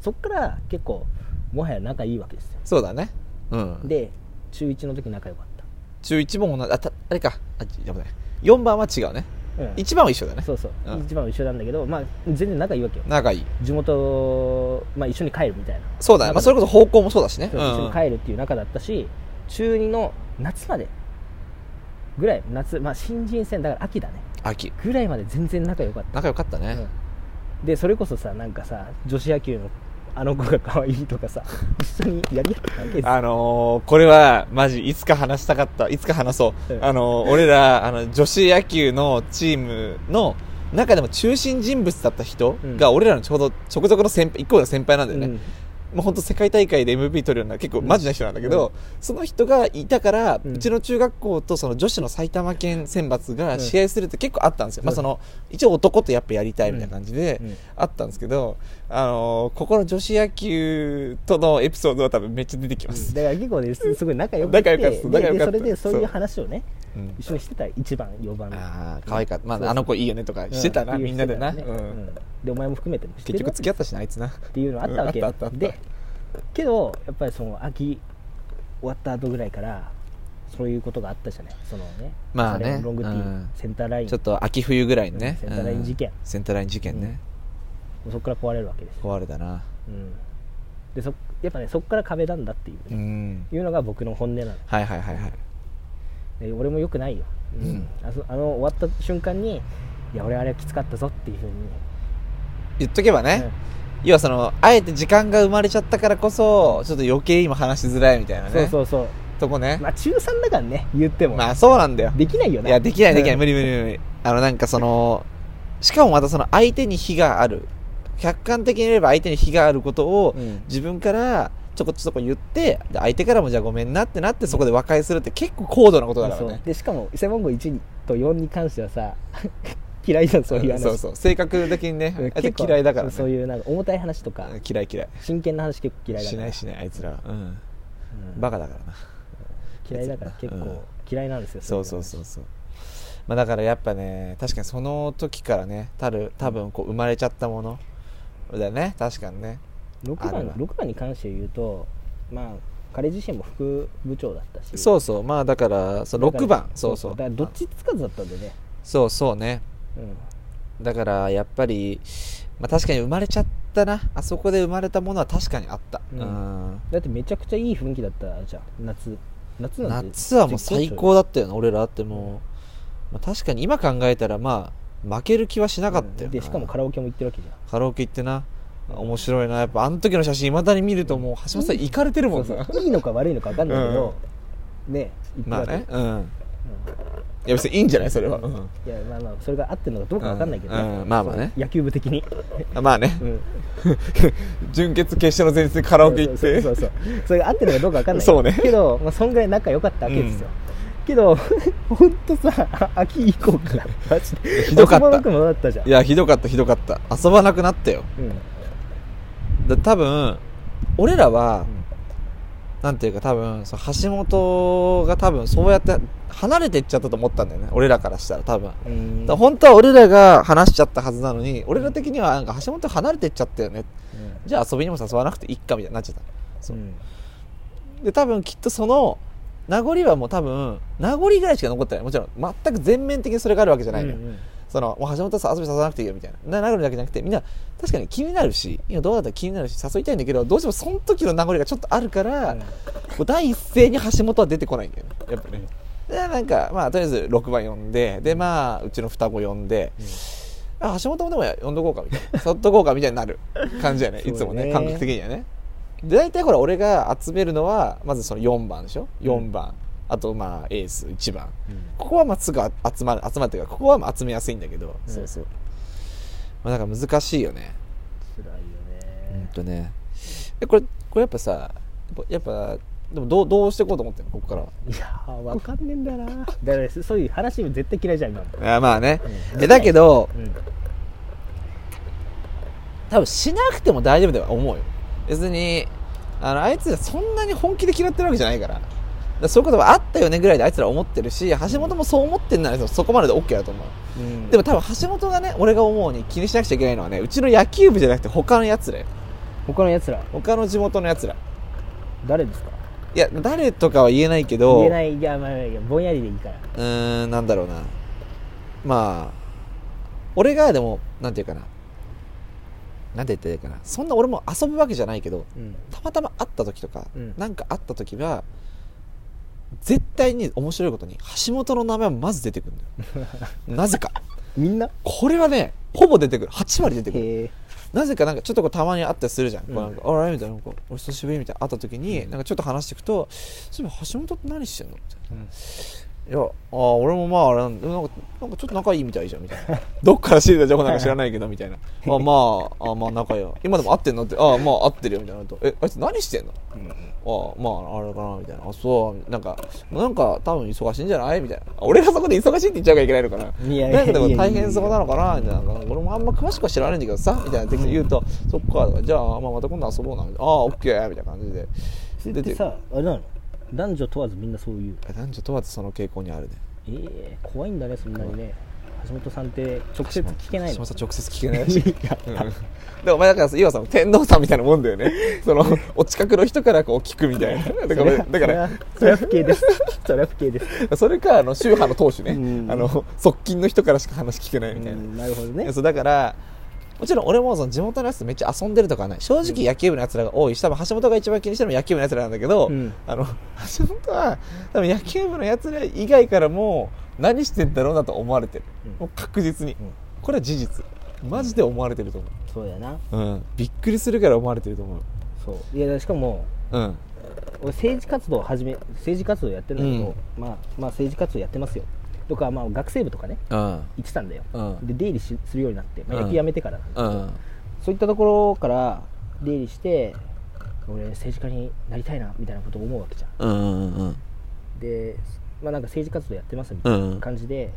そっから結構もはや仲いいわけですよ。そうだね。うん。で中1の時仲良かった。中1も同じあたあれか。あやばい。4番は違うねうん。1番は一緒だね。そうそう、うん。一番は一緒なんだけどまあ全然仲いいわけよ。仲いい。地元、まあ、一緒に帰るみたいな。そうだね、まあ、それこそ方向もそうだしね。一緒に帰るっていう仲だったし中2の夏までぐらい夏まあ新人戦だから秋だね。秋。ぐらいまで全然仲良かった。仲良かったね、でそれこそさなんかさ女子野球のあの子が可愛いとかさ一緒にやり合ったわけです。よあのー、これはマジいつか話したかったいつか話そう、うん。あのー、俺らあの女子野球のチームの中でも中心人物だった人が俺らのちょうどちょこちょこの先輩一個の先輩なんだよね、うんもう本当世界大会で MVP 取るような結構マジな人なんだけど、その人がいたから、ううんちの中学校とその女子の埼玉県選抜が試合するって結構あったんですよ、うん。まあその一応男とやっぱやりたいみたいな感じでうん。あったんですけど、あのーここの女子野球とのエピソードは多分めっちゃ出てきます、だから結構ねす。すごい仲良くて。仲良かったで仲良かったでそれでそういう話をねうん一緒にしてた1番4番。ああ可愛かった、まあ、あの子いいよねとかしてたな、うん。みんなでな、でお前も含めて結局付き合ったしなあいつな。っていうのあったわけ。でけどやっぱりその秋終わった後ぐらいからそういうことがあったじゃない。そのねまあね。ロングティー、うん。センターライン。ちょっと秋冬ぐらいにね、うん。センターライン事件。うん。センターライン事件ね、そこから壊れるわけです。よ、壊れたな。うん、でそやっぱねそこから壁なんだっていう、うん。いうのが僕の本音なの。はいはいはいはい。で俺もよくないよ、うん。あそあの終わった瞬間にいや俺あれはきつかったぞっていうふうに。言っとけばね、要はそのあえて時間が生まれちゃったからこそちょっと余計今話しづらいみたいなうんね。そうそうそう。とこね。まあ中3だからね言っても、まあそうなんだよ。できないよねいやできないできない。うん。無理無理無理。あのなんかそのしかもまたその相手に非がある。客観的に言えば相手に非があることをうん。自分からちょこちょこ言って相手からもじゃあごめんなってなってそこで和解するって結構高度なことだからそうねでしかも背番号1と4に関してはさ *laughs* 嫌いじゃんそうい。う話そうそう。性格的にねうん相手嫌いだからね。そういうなんか重たい話とか。嫌い嫌い。真剣な話結構嫌いだから。しないしないあいつらうん。うん。バカだからな。嫌いだから結構嫌いなんですよそうそうそうそう。まあだからやっぱね確かにその時からねたる多分こう生まれちゃったものだよね確かにね。6あるわ番六番に関して言うとまあ彼自身も副部長だったし。そうそう。まあだからその6番。そうそう。だからどっちつかずだったんでね。そうそうね。うん。だからやっぱり、まあ、確かに生まれちゃったな。あそこで生まれたものは確かにあった、うん。うん。だってめちゃくちゃいい雰囲気だったじゃん。夏。夏なんて。夏はもう最高だだったよな俺らだってもう、まあ、確かに今考えたらまあ負ける気はしなかったよな、でしかもカラオケも行ってるわけじゃん。カラオケ行ってな面白いな。やっぱあの時の写真いまだに見るともう橋本さん行かれてるもんなそうそう。いいのか悪いのか分かんないけど、ね言ってるまあね。うん。いや別にいいんじゃないそれは、うん。いやまあまあそれが合ってるのかどうか分かんないけどね、うん。うんまあまあね。野球部的に、まあね、うん、*laughs* 準決決勝の前日にカラオケ行って。そうそうそれが合ってるのかどうか分かんない。そうね。けど、まあ、そんぐらい仲良かったわけですよ、けど *laughs* 本当さあ秋以降か。らマジで。ひどかった。遊ばなくもなったじゃん。いやひどかったひどかった。遊ばなくなったよ。うんだ多分俺らは、うん。なんていうか多分その橋本が多分そうやって離れていっちゃったと思ったんだよね。俺らからしたら多分、ら本当は俺らが話しちゃったはずなのに俺ら的にはなんか橋本離れていっちゃったよね。じゃあ遊びにも誘わなくていいかみたいになっちゃった。そう。うん。で多分きっとその名残はもう多分名残ぐらいしか残ってない。もちろん全く全面的にそれがあるわけじゃないのよ、うんうんそのもう橋本さん遊び誘わなくていいよみたいな。な名残だけじゃなくてみんな確かに気になるし今どうだったら気になるし誘いたいんだけどどうしてもその時の名残がちょっとあるから、うん。第一声に橋本は出てこないんだよねやっぱねでなんかまあとりあえず6番呼んででまあうちの双子呼んで、あ橋本もでも呼んどこうかみたいな。そっとこうかみたいになる感じやねいつもね感覚的にはね。で大体ほら俺が集めるのはまずその4番でしょ？4番、あとまあエース1番。ここはまあすぐ集まる集まるというかここはまあ集めやすいんだけど、うん。そうそう。まあなんか難しいよね。辛いよね。ほんとね。えこれこれやっぱさやっぱでもどうどうしていこうと思ってんの？ここから。はいやー分かんねえんだよな。だからそういう話絶対嫌いじゃん今。もいやまあね、うん。えだけどうん。多分しなくても大丈夫だと思うよ。別にあのあいつらそんなに本気で嫌ってるわけじゃないかららそういうことがあったよねぐらいであいつら思ってるし橋本もそう思ってんならそこまでで OK だと思う。うん。でも多分橋本がね俺が思うに気にしなくちゃいけないのはねうちの野球部じゃなくて他のやつらよ。他のやつら？他の地元のやつら。誰ですか？いや誰とかは言えないけど言えない。いやまあぼんやりでいいから。うーんなんだろうな。まあ俺がでもなんていうかな。なんて言ったらいいかな。そんな俺も遊ぶわけじゃないけどうん。たまたま会った時とか、うん。なんか会った時は絶対に面白いことに橋本の名前はまず出てくるんだよ。*laughs* なぜか。みんな？これはねほぼ出てくる。8割出てくる。なぜかなんかちょっとこうたまに会ったりするじゃん、うん。こうなんかあれみたいななんかお久しぶりみたいな会った時に、なんかちょっと話していくとそういえば橋本って何してんの？みたいな。うんいや、ああ、俺もまあ、あれなんか、なんかちょっと仲いいみたいじゃん、みたいな。*laughs* どっから知れた情報なんか知らないけど、みたいな。あまあ、あまあ、仲良い。今でも会ってんのって、ああ、まあ、会ってるよ、みたいなと。え、あいつ何してんの？ああ、まあ、あれかな、みたいな。あ、そう、なんか、なんか、多分忙しいんじゃない？みたいな。俺がそこで忙しいって言っちゃうからいけないのかな。いやいやなんかでも大変そうなのかな、みたいな。俺もあんま詳しくは知らないんだけどさ、みたいな言うと、そっか、じゃあ、まあ、また今度遊ぼうな、みたいな。ああ、オッケー、みたいな感じで。それってさあれなの？男女問わずみんなそういう。男女問わずその傾向にあるね。ええ怖いんだねそんなにね。橋本さんって直接聞けないの。橋本さん直接聞けないしうん。でもお前だからさ岩さ天皇さんみたいなもんだよね。その *laughs* お近くの人からこう聞くみたいな。だからだからそれは不敬です。*laughs* それは不敬です。それかあの宗派の当主ね。うん。あの側近の人からしか話聞けないみたいな。うんなるほどね。そうだからもちろん俺もその地元のやつとめっちゃ遊んでるとかはない。正直野球部のやつらが多いし多分橋本が一番気にしてるのは野球部のやつらなんだけど、うん。あの *laughs* 橋本は多分野球部のやつら以外からも何してんだろうなと思われてる、うん。もう確実に、ん。これは事実。マジで思われてると思そうやな。う、うん、びっくりするから思われてると思う。そう。いやしかもうん。俺政治活動を始め政治活動やってるんだけど、まあまあ政治活動やってますよとかまあ学生部とかねうん。行ってたんだよ、うん。で出入りしするようになって、まあ、うん。野球やめてからなんだけど、うん。そういったところから出入りして俺政治家になりたいなみたいなことを思うわけじゃん。うんうんうん。でまあなんか政治活動やってますみたいな感じで、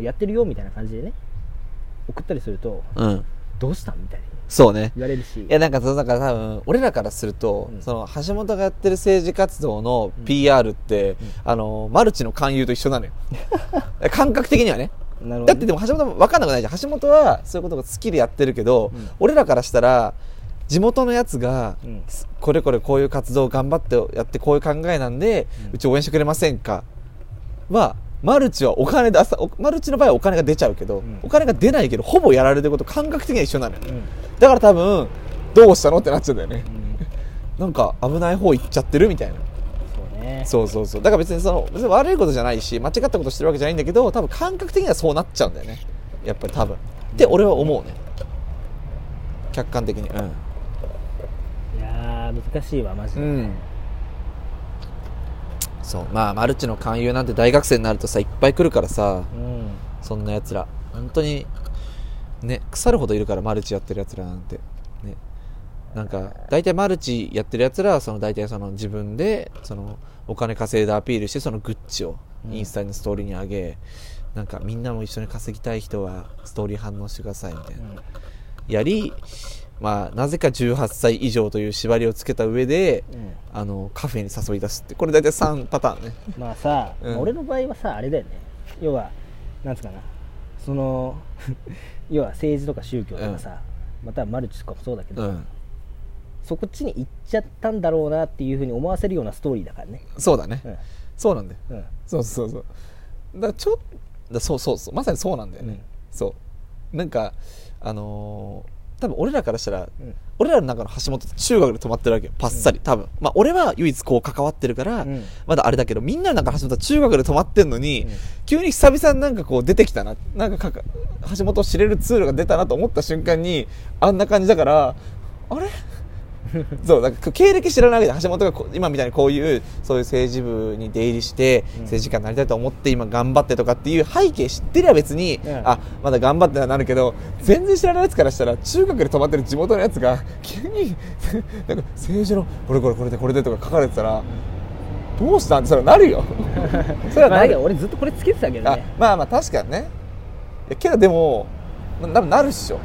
やってるよみたいな感じでね送ったりするとうん。どうしたん？みたいにそうね。言われるし。いやなんかそのなんか多分俺らからすると、うん。その橋本がやってる政治活動の PR って、あのマルチの勧誘と一緒なのよ。*laughs* 感覚的にはね。だってでも橋本も分かんなくないじゃん。橋本はそういうことが好きでやってるけど、うん。俺らからしたら地元のやつが、うん。これこれこういう活動を頑張ってやってこういう考えなんで、うん。うち応援してくれませんか？はマルチはお金出さおマルチの場合はお金が出ちゃうけど、ん。お金が出ないけどほぼやられてること感覚的には一緒なのよ、うん。だから多分どうしたのってなっちゃうんだよね。うん。なんか危ない方行っちゃってるみたいな。そうね。そうそうそう。だから別にその別に悪いことじゃないし間違ったことしてるわけじゃないんだけど多分感覚的にはそうなっちゃうんだよね。やっぱり多分。って俺は思うね。客観的に。いやー難しいわマジで、うん、そう。まあマルチの勧誘なんて大学生になるとさいっぱい来るからさ。うん。そんなやつら。本当にね腐るほどいるからマルチやってるやつらなんて。ね。なんか大体マルチやってるやつらはその大体その自分でそのお金稼いでアピールしてそのグッチをインスタにストーリーに上げ、なんかみんなも一緒に稼ぎたい人はストーリー反応してくださいみたいな、やりまあなぜか18歳以上という縛りをつけた上で、うん。あのカフェに誘い出すってこれ大体3パターンね。まあさ、うん。まあ俺の場合はさあれだよね。要はなんつうかな。その *laughs* 要は政治とか宗教とかさ、またはマルチとかもそうだけど、うん。そこっちに行っちゃったんだろうなっていうふうに思わせるようなストーリーだからね。そうだね、うん。そうなんだよ。うん。そうそうそう。だちょっだそうそうそう。まさにそうなんだよね、うん。そう。なんかあのー多分俺らからしたら、うん。俺らの中の橋本って中学で止まってるわけよ。パッサリ、多分。まあ俺は唯一こう関わってるから、うん。まだあれだけどみんなの中の橋本は中学で止まってんのに、うん。急に久々になんかこう出てきたな。なんか橋本を知れるツールが出たなと思った瞬間にあんな感じだからあれ？*laughs* そうなんか経歴知らないわけで橋本が今みたいにこういうそういう政治部に出入りしてうん。政治家になりたいと思って今頑張ってとかっていう背景知ってりゃ別に、うん。あまだ頑張ってはなるけど全然知らないやつからしたら中学で泊まってる地元のやつが急に *laughs* なんか政治のこれこれこれでこれでとか書かれてたらどうしたんってそれはなるよ。*laughs* それはまあ、なるだけど俺ずっとこれつけてたけどあねまあまあ確かにね。いやけどでもななるっしょ。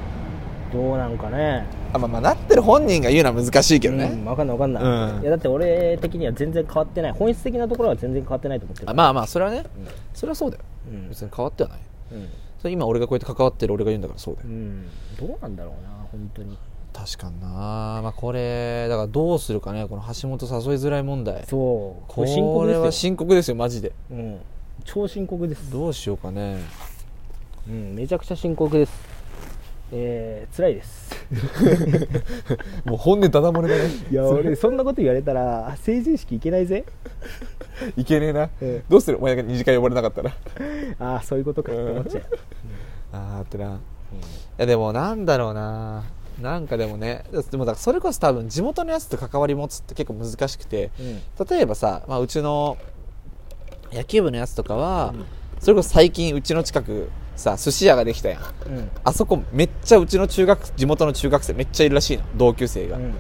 どうなんかねあまあまあなってる本人が言うのは難しいけどね、うん、分かんない分かんない、うん。いやだって俺的には全然変わってない。本質的なところは全然変わってないと思ってる。あまあまあそれはね、それはそうだよ、うん。別に変わってはない。うん、それ今俺がこうやって関わってる俺が言うんだからそうだよ、うん、どうなんだろうな本当に。確かにな。まあこれだからどうするかね。この橋本誘いづらい問題。そう。ここれ深刻れは深刻ですよマジで。うん、超深刻です、どうしようかね。うん、めちゃくちゃ深刻ですえー、辛いです。*laughs* もう本音ダダ漏れだね。いや俺そんなこと言われたら成人式行けないぜ。いけねえな、ええ。どうする？お前が二次会呼ばれなかったら。ああそういうことかって思っちゃう、ああってな。いやでもなんだろうな。なんかでもねでもだからそれこそ多分地元のやつと関わり持つって結構難しくて。うん。例えばさ、まあ、うちの野球部のやつとかは、それこそ最近うちの近くさ寿司屋ができたやん。うん。あそこめっちゃうちの中学地元の中学生めっちゃいるらしいの。同級生が、うん。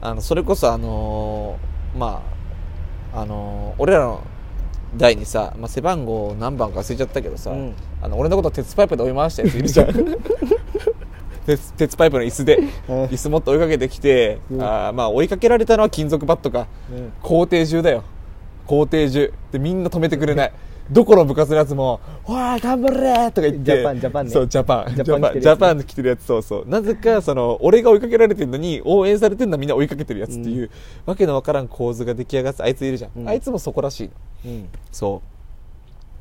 あのそれこそあのーまああのー俺らの代にさ、まあ、背番号何番か忘れちゃったけどさ、うん。あの俺のこと鉄パイプで追い回したやついるじゃん。*laughs* 鉄鉄パイプの椅子でうん。椅子持って追いかけてきて、うん。あーまあ追いかけられたのは金属バットか。うん。校庭中だよ。校庭中でみんな止めてくれないどこの部活のやつも「おい頑張れ!」とか言って。ジャパンジャパンね。そうジャパン。ジャパンジャパン着てるやつ。そうそう。なぜかその俺が追いかけられてるのに応援されてるのはみんな追いかけてるやつっていう、わけのわからん構図が出来上がってあいついるじゃん、うん。あいつもそこらしいの。うん。そ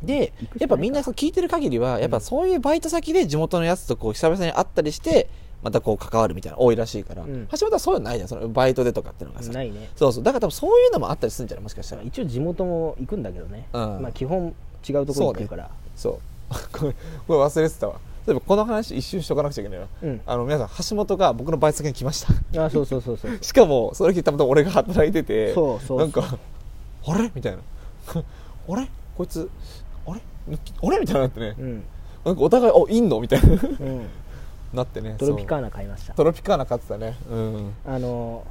う。でやっぱみんなそう聞いてる限りはやっぱそういうバイト先で地元のやつとこう久々に会ったりしてまたこう関わるみたいなの多いらしいから、うん。橋本はそういうのないじゃん。そのバイトでとかっていうのがさ。ないね。そうそう。だから多分そういうのもあったりするんじゃない？もしかしたら。一応地元も行くんだけどね、うん。まあ基本違うところ行ってるから。そうこれこれ忘れてたわ。例えばこの話一瞬しとかなくちゃいけないわうん。あの皆さん橋本が僕のバイト先に来ました。あそうそうそうそう。*laughs* しかもその日たまたま俺が働いててそうそうそう。なんかあれ？みたいな。*laughs* あれ？こいつあれ？あれみたいになってね。うん。なんかお互いおいんの？みたいな。うんなってねトロピカーナナ買いました。トロピカーナ買ってたね。うん。あの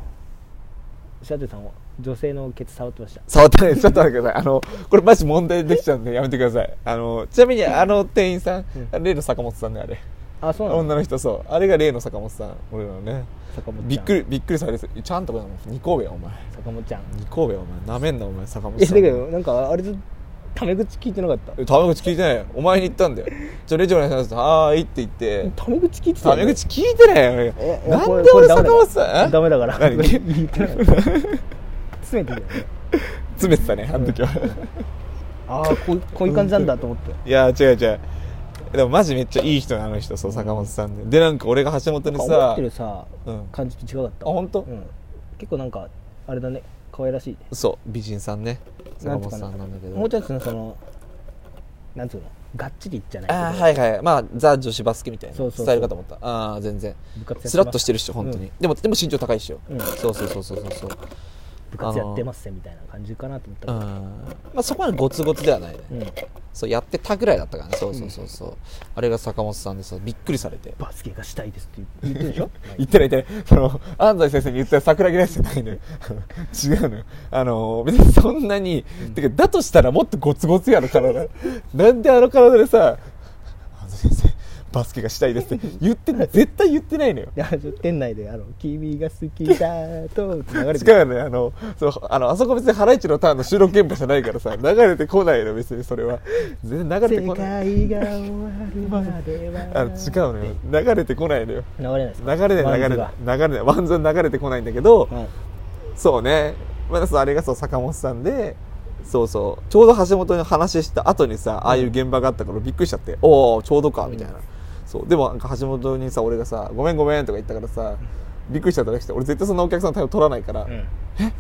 シャトゥさん女性のケツ触ってました。触ってない。ちょっと待ってください。あのこれマジ問題できちゃうんでやめてください。あのちなみにあの店員さん、例の坂本さんねあれ。あそうなの？女の人そう。あれが例の坂本さん。俺らのね坂本びっくりびっくりされてちゃんとこ二神戸やお前。坂本ちゃん。二神戸やお前。なめんなお前坂本えさん。だけどなんかあれずタメ口聞いてなかった？えタメ口聞いてないよ。お前に言ったんだよ。じゃあレジお願いしますはーいって言って。タメ口聞いてたタメ口聞いてないよなんで俺坂本さんダメだから。何言ってなかった詰めてたよね。詰めてたねあの時は。ああこうこういう感じなんだと思って。いや違う違う。でもマジめっちゃいい人なあの人そう坂本さんで。でなんか俺が橋本に思さってるさうん。感じと違かった。あ本当？うん。結構なんかあれだね可愛らしいね。そう美人さんね。坂本さなんなんだけど。もうちょっとそのなんつうの？がっちりじゃないけど。ああはいはいまあザ女子バスケみたいなそうそうそう。伝えるかと思った。ああ全然。スラッとしてるっしょ本当に、うん。でもでも身長高いっしょ、うん。そうそうそうそうそう。そう部活やってますねみたいな感じかなと思ったうん。らまあそこまでゴツゴツではないね、うんそうやってたぐらいだったからね。そうそうそう。そう、あれが坂本さんでさびっくりされて。バスケがしたいですって言 *laughs* ってるでしょ？言ってない言ってない。その安西先生に言った桜木大輔じゃないのよ *laughs* 違うのよ。あの別にそんなに、てかだとしたらもっとゴツゴツやろ体。なんであの体でさバスケがしたいですって。言ってない絶対言ってないのよ。*laughs* いや店内であの「君が好きだと」って流れて違うのよあのそうあのあそこ別にハライチのターンの収録現場じゃないからさ流れてこないの別にそれは。全然流れて世こない。界が終わるまでは。あの違うのよ。流れてこないのよ。流れないですか？流れない流れない。流れない。ワンズン流れてこないんだけど、はい。そうね、まあ、そうあれがそう坂本さんでそうそう。ちょうど橋本に話した後にさああいう現場があったからびっくりしちゃって、おおちょうどかみたいな、そう。でもなんか橋本にさ俺がさ「ごめんごめん」とか言ったからさびっくりしちゃったらしくて俺絶対そんなお客さんの対応取らないから「うん。え？みたい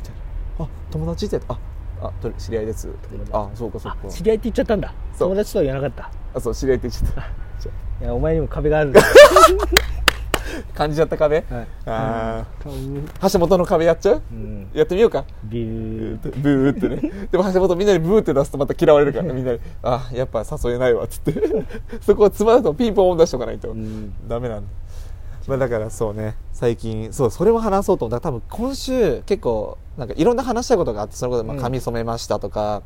な「あ友達?」ってああと知り合いです」あそうかそうか。あ知り合いって言っちゃったんだ。友達とは言わなかった。あそう知り合いって言っちゃった。*laughs* いやお前にも壁があるんだあ *laughs* *laughs* 感じちゃった壁、はい。あ橋本の壁やっちゃう？うん。やってみようか。ビューブーってね。でも橋本みんなにブーって出すとまた嫌われるからみんなに。あやっぱ誘えないわっつって。*laughs* そこはつまらとピンポン出しとかないと。うん。ダメなんだ、まあ、だからそうね。最近そうそれも話そうと思った。ら多分今週結構なんかいろんな話したいことがあってそのことでまあうん。髪染めましたとか、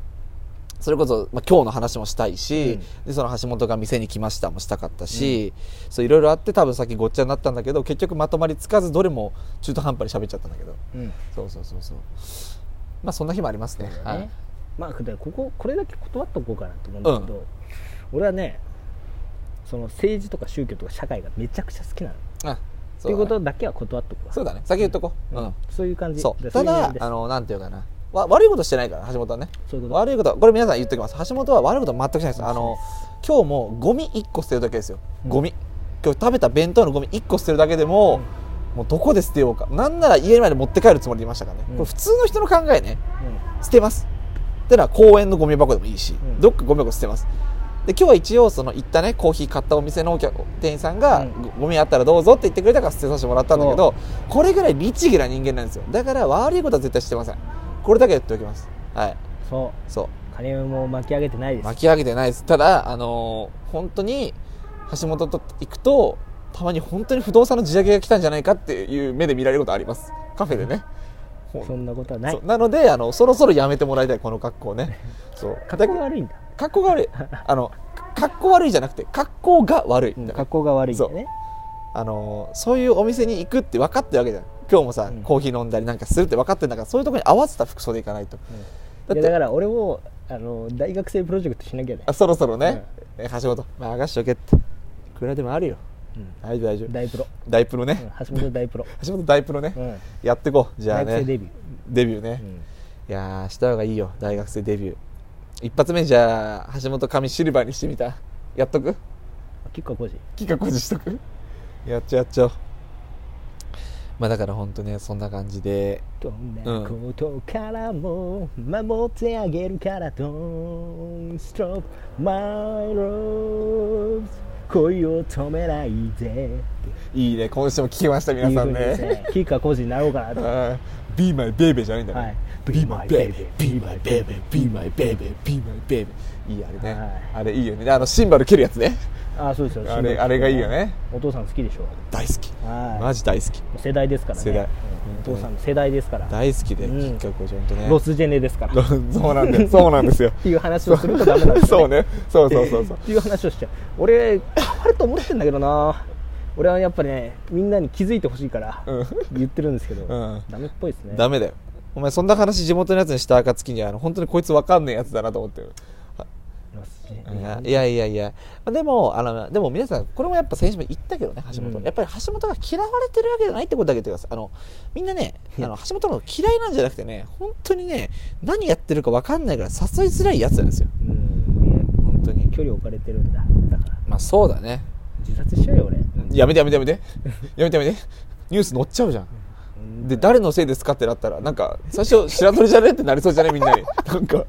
それこそ、まあ、今日の話もしたいし、うん。でその橋本が店に来ましたもしたかったし、そういろいろあって多分さっきごっちゃになったんだけど結局まとまりつかずどれも中途半端に喋っちゃったんだけど。うん。そうそうそうそう。まあそんな日もありますね。ね。はい、まあこここれだけ断っとこうかなと思うんだけど、俺はねその政治とか宗教とか社会がめちゃくちゃ好きなの。あってそだねいううことだけは断っとくわ。そうだね。先言っとこう、うん。そういう感じそう。でただあのなんていうかなわ悪いことしてないから橋本はね。悪いことこれ皆さん言っておきます。橋本は悪いこと全くしないです。あの今日もゴミ1個捨てるだけですよ。うん。ゴミ、今日食べた弁当のゴミ1個捨てるだけでも、もうどこで捨てようか。なんなら家まで持って帰るつもりでいましたからね、うん。これ普通の人の考えね。う捨てます。ってのは公園のゴミ箱でもいいし、うん。どっかゴミ箱捨てます。で今日は一応その行ったねコーヒー買ったお店のお客店員さんが、うん。ごゴミあったらどうぞって言ってくれたから捨てさせてもらったんだけどこれぐらい律儀な人間なんですよ。だから悪いことは絶対してませんこれだけ言っておきます。はい。んそそう。う金も巻き上げてないです。巻き上げてないです。ただあのー本当に橋本と行くとたまに本当に不動産の地上げが来たんじゃないかっていう目で見られることあります。カフェでね。そんなことはない。なのであのそろそろやめてもらいたいこの格好ね。*laughs* そう。格好が悪いんだ。格好が悪い。あの格好悪いじゃなくて格好が悪い、うん格好が悪いんだよねあのそういうお店に行くって分かってるわけじゃん。今日もさ、うん。コーヒー飲んだりなんかするって分かってるんだからそういうところに合わせた服装で行かないと。だっていやだから俺もあの大学生プロジェクトしなきゃね。あそろそろね、え橋本まあ任しとけって。いくらでもあるよ。うん。大丈夫大丈夫。大プロ。大プロね、うん橋本大プロ。*laughs* 橋本大プロね、うん。やってこう。じゃあね。大学生デビュー。デビューね、いやーした方がいいよ。大学生デビュー。一発目じゃあ橋本髪シルバーにしてみた。やっとく？結構工事企画工事しとく？やっちゃうやっちゃまあだから本当ねそんな感じで。どんなことからも守ってあげるから Don't stop my love 恋を止めないで。いいね今週も聞きました皆さんね。ねキッカー工事になろうかなと。*laughs* Be my baby じゃないんだね、はい。Be my baby Be my baby Be my baby Be my baby いいあれね、はい。あれいいよね。であのシンバル蹴るやつねあそうですよ。あれあれがいいよね。お父さん好きでしょ。大好き。はい。マジ大好き。世代ですからね。世代。うん。お父さんの世代ですから。大好きでうん。きっかけをちゃんとね。ロスジェネですから。っそうなんだよ。そうなんですよ。*laughs* ていう話をするとダメなんですよそうね。そうそうそうそう。*laughs* っていう話をしちゃう。俺変わると思ってんだけどな。俺はやっぱりねみんなに気づいてほしいからうん。言ってるんですけど、うん。ダメっぽいですね。ダメだよ。お前そんな話地元のやつにした暁にはあの本当にこいつわかんねえやつだなと思ってるいェやいやいや。でもあのでも皆さんこれもやっぱ先週も言ったけどね橋本、うんやっぱり橋本が嫌われてるわけじゃないってことだけ言ってくださいあのみんなねあの橋本の嫌いなんじゃなくてね本当にね何やってるかわかんないから誘いづらいやつなんですよ。うん。本当に。距離置かれてるんだ。だから。まあそうだね。自殺しちゃうよ俺。やめてやめてやめて。やめてやめて。ニュース載っちゃうじゃん。で誰のせいですかってなったらなんか最初白鳥じゃねってなりそうじゃねみんなに。なんか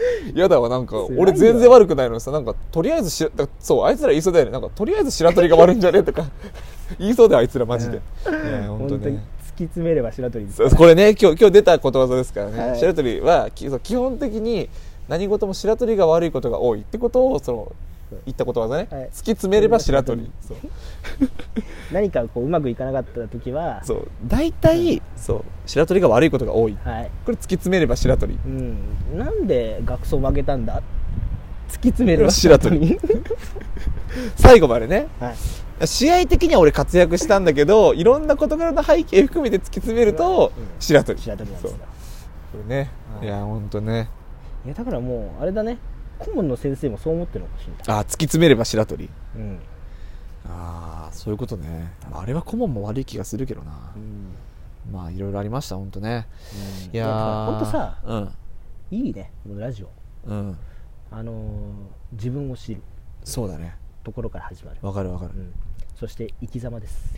*laughs* やだわなんか俺全然悪くないのにさなんかとりあえずしらそうあいつら言いそうだよね。なんかとりあえず白鳥が悪いんじゃねとか。*laughs* 言いそうだよあいつらマジで、い。や本当に突ねき詰めれば白鳥これね今日今日出たことわざですからね、はい。白鳥は基本的に何事も白鳥が悪いことが多いってことをその言ったことわざね、はい。突き詰めれば白鳥。そう。*laughs* 何かこううまくいかなかった時はそう。大体、そう。白鳥が悪いことが多い。はい。これ突き詰めれば白鳥。うん、なんで学装負けたんだ？突き詰めれば白鳥。*laughs* 最後までね。はい。試合的には俺活躍したんだけどいろんな事柄の背景含めて突き詰めるとうん。白鳥。白鳥なんですよ。そう。これね。はい。いや本当ね。いやだからもうあれだね顧問の先生もそう思ってるのかもしれないあ突き詰めれば白鳥。うん。ああそういうことね。あれは顧問も悪い気がするけどな。うん。まあいろいろありました本当ね。うん。いやーほんとさうん。いいねこのラジオ。うん。あのー自分を知る。そうだね。ところから始まる、わかるわかる。うん、そして生き様です、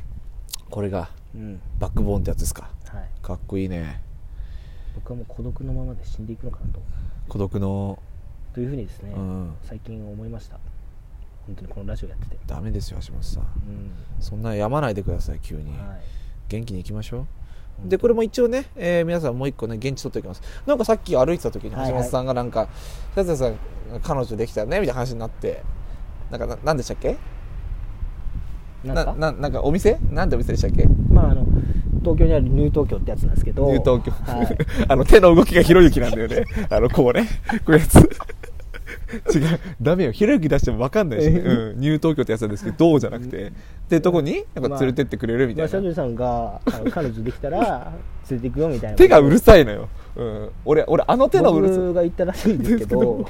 これがうん。バックボーンってやつですか。はい、かっこいいね。僕はもう孤独のままで死んでいくのかなと。孤独のというふうにですね、うん。最近思いました。本当にこのラジオやってて、ダメですよ橋本さん。うん。そんなやまないでください急に、はい、元気に行きましょう。当でこれも一応ね、えー皆さんもう一個ね現地取っておきます。なんかさっき歩いてた時に橋本さんがなんか「さつさん彼女できたね」みたいな話になってなんかななんでしたっけ？なんか？ななんかお店？なんでお店でしたっけ？まああの東京にあるニュー東京ってやつなんですけどニュー東京、はい、*laughs* あの手の動きがひろゆきなんだよね。*laughs* あのこうね。こういうやつ。*laughs* 違う。ダメよ。ひろゆき出しても分かんないし、ね。うん、ニュー東京ってやつなんですけどどうじゃなくて。ってとこになんか連れてってくれるみたまあ、いな、シャトルさんが彼女できたら連れて行くよみたいな。手がうるさいのよ、うん、俺俺あの手のうるさ僕が言ったらしいんですけど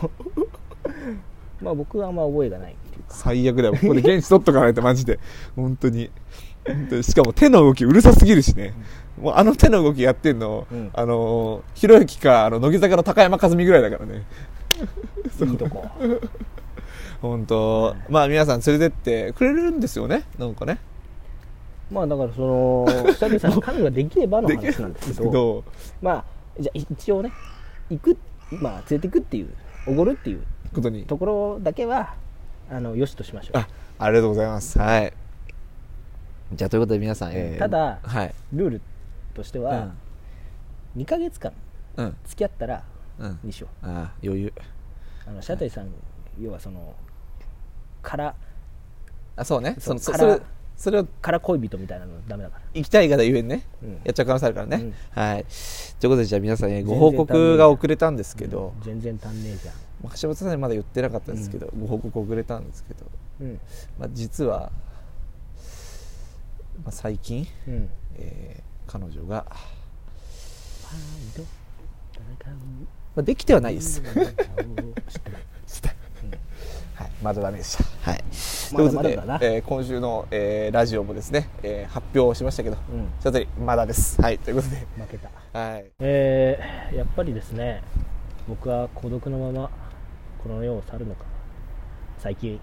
まあ僕はあんま覚えがない最悪だよ。ここで現地取っとかないとマジで。本当にしかも手の動きうるさすぎるしね、もうあの手の動きやってんの、うん。あのひろゆきかあの乃木坂の高山一実ぐらいだからね。*laughs* いいとこ。*laughs* 本当。まあ皆さん連れてってくれるんですよね。なんかね。まあだからそのシャトルさんが彼女ができればの話なんですす *laughs* けど。まあじゃあ一応ね行くまあ連れて行くっていうおごるっていうことに。ところだけはあのよしとしましょう。あありがとうございます。はいじゃあということで皆さん、えー。ただはい。ルールとしては、2ヶ月間うん。うん付き合ったらうん。にしよう。ああ余裕。あのシャトルさん要はそのからあそうね。そのそからそれそれをから恋人みたいなのダメだから。行きたい方ゆえにね、うん。やっちゃう可能性あるからね、うん。はい。ということでじゃあ皆さん、ね、ご報告が遅れたんですけど、うん全然足んねえじゃん。まあ橋本さんにまだ言ってなかったんですけど、ご報告遅れたんですけど、うん。まあ、実は、まあ、最近、うん。えー彼女が、まあ、できてはないです、*laughs* はい、まだダメでした。はい。まだということでえー今週の、えーラジオもですね、えー発表しましたけど、うん。ちょっとまだです。はい、ということで、負けた。はい。えー、やっぱりですね僕は孤独のままこの世を去るのか最近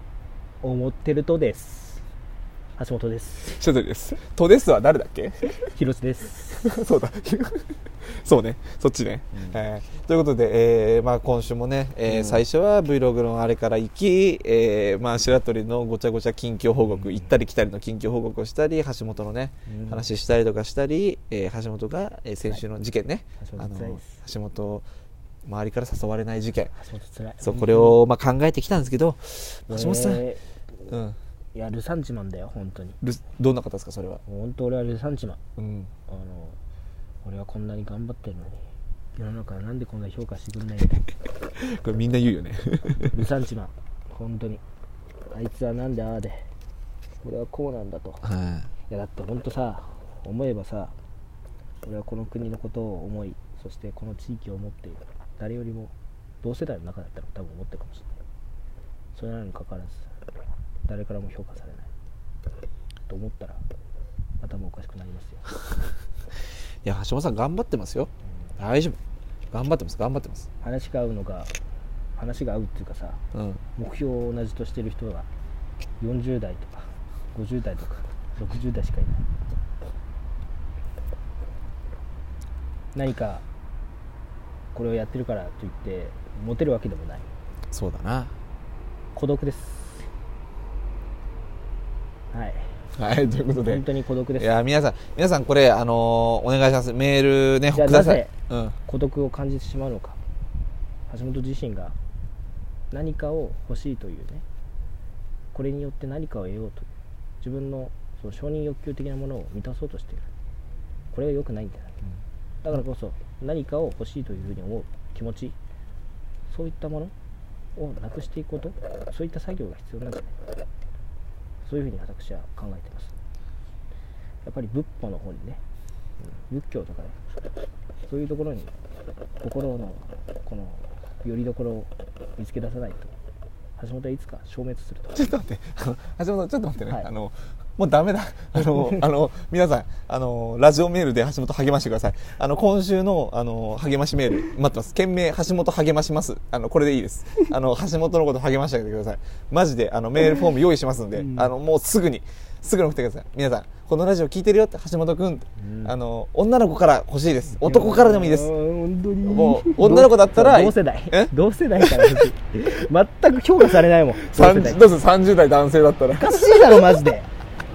思ってるとです橋本です。ちょっとです。トデスは誰だっけ？広瀬です。*laughs* そうだ。そうね、そっちね。えーということで、えーまあ、今週もね、えーうん。最初は Vlog のあれから行き、えーまあ、白鳥のごちゃごちゃ近況報告、行ったり来たりの近況報告をしたり、橋本のね、うん。話したりとかしたり、えー橋本が、えー先週の事件ね、橋本あの橋本、周りから誘われない事件、そうこれを、まあ、考えてきたんですけど、橋本さん、えうん、ーいやルサンチマンだよ本当に。ルどんな方ですか、それは？本当俺はルサンチマン。うん。あの俺はこんなに頑張ってるのに世の中はなんでこんな評価してくんないんだ *laughs* これみんな言うよね。*laughs* ルサンチマン本当に。あいつはなんでああで俺はこうなんだと。はい。やだって本当さ思えばさ俺はこの国のことを思いそしてこの地域を思っている。誰よりも同世代の中だったら多分思ってるかもしれない。それなのにかかわらず誰からも評価されないと思ったら頭おかしくなりますよ。*laughs* いや橋本さん頑張ってますよ。大丈夫。頑張ってます。頑張ってます。話が合うのが話が合うっていうかさうん。目標を同じとしてる人が40代とか50代とか60代しかいない。何かこれをやってるからといってモテるわけでもない。そうだな。孤独ですはい。はいということで。本当に孤独です。いや皆さん皆さんこれあのーお願いします。メールねください。うん。孤独を感じてしまうのか。橋本自身が何かを欲しいというね。これによって何かを得ようという。自分のその承認欲求的なものを満たそうとしている。これが良くないんじゃないだからこそ何かを欲しいというふうに思う。気持ち。そういったものをなくしていくこと。そういった作業が必要なんじゃないそういうふうに私は考えてます。やっぱり仏法の方にねうん仏教とかねそういうところに心のこの拠り所を見つけ出さないと橋本はいつか消滅すると。ちょっと待って橋本ちょっと待ってね、はい。あのもうダメだ。*laughs* あの *laughs* あの皆さんあのラジオメールで橋本励ましてください。あの今週のあの励ましメール待ってます。件名橋本励まします。あのこれでいいです。あの橋本のこと励ましてあげてください。マジであのメールフォーム用意しますんで、うん。あのもうすぐにすぐに送ってください。皆さんこのラジオ聞いてるよって橋本君って、うん。あの女の子から欲しいです。男からでもいいです。本当に。もう女の子だったら同世代？え？同世代から欲しい？全く評価されないもん。同世代？30どうする30代男性だったら。おかしいだろマジで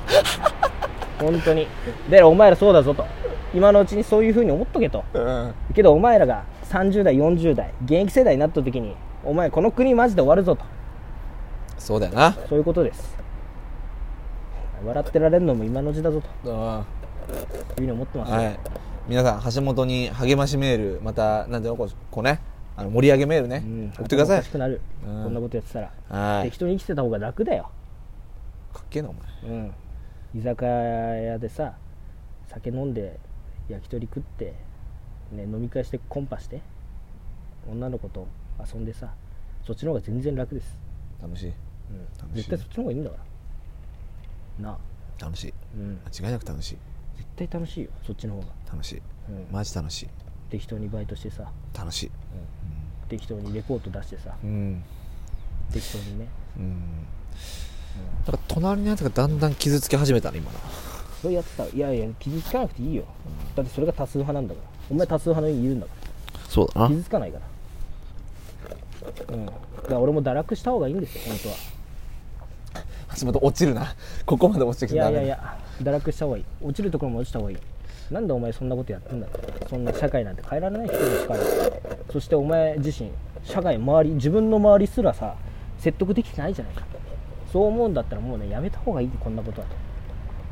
*laughs* 本当に。でお前らそうだぞと。今のうちにそういうふうに思っとけと。うん。けどお前らが30代40代現役世代になった時にお前この国マジで終わるぞと。そうだよな。そういうことです。笑ってられるのも今のうちだぞと。あいうふうに思ってます、はい。皆さん橋本に励ましメールまたなんていうのこうね。あの盛り上げメールね、うん、送ってください。頭おかしくなる、うん。こんなことやってたら、はい。適当に生きてた方が楽だよ、かっけえなお前。うん、居酒屋でさ酒飲んで焼き鳥食って、ね、飲み会してコンパして女の子と遊んでさそっちの方が全然楽です、楽しい。うん、楽しい。絶対そっちの方がいいんだから。なあ、楽しい。うん、間違いなく楽しい。絶対楽しいよそっちの方が、楽しい。うん。マジ楽しい。適当にバイトしてさ、楽しい。適当にレポート出してさ。うん。適当にね、うんだから隣のやつがだんだん傷つき始めたね今な。それやってた。らいやいや傷つかなくていいよ、だってそれが多数派なんだから。お前多数派の家にいるんだかそうだら傷つかないから。うん。だから俺も堕落した方がいいんですよ本当は。橋本落ちるな。ここまで落ちてきいやてダメいやいや堕落した方がいい。落ちるところも落ちた方がいい。なんでお前そんなことやってんだそんな社会なんて変えられない人の力そしてお前自身社会周り自分の周りすらさ説得できてないじゃないかそう思うんだったらもうねやめた方がいいこんなことはと。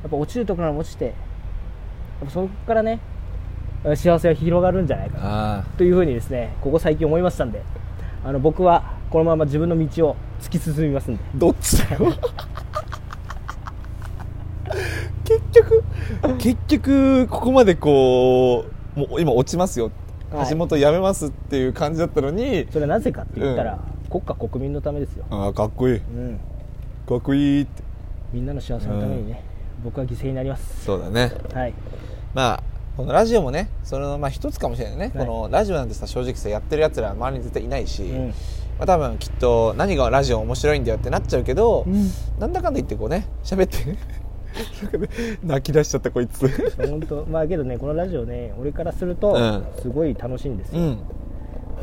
やっぱ落ちるところから落ちてやっぱそこからね幸せが広がるんじゃないかなあというふうにですねここ最近思いましたんであの僕はこのまま自分の道を突き進みますんで。どっちだよ？結局結局ここまでこうもう今落ちますよ、はい。橋本やめますっていう感じだったのにそれはなぜかって言ったら、うん。国家国民のためですよ、ああかっこいい。うん、かっこいいって。みんなの幸せのためにね、僕は犠牲になります。そうだね。はい。まあこのラジオもねそのまあ一つかもしれないね、はい。このラジオなんてさ正直さやってるやつら周りに絶対いないし、うん。まあ、多分きっと何がラジオ面白いんだよってなっちゃうけど、うん。なんだかんだ言ってこうね喋ってなんかね。*laughs* 泣き出しちゃったこいつ。本当。まあけどねこのラジオね俺からするとうん。すごい楽しいんですよ、うん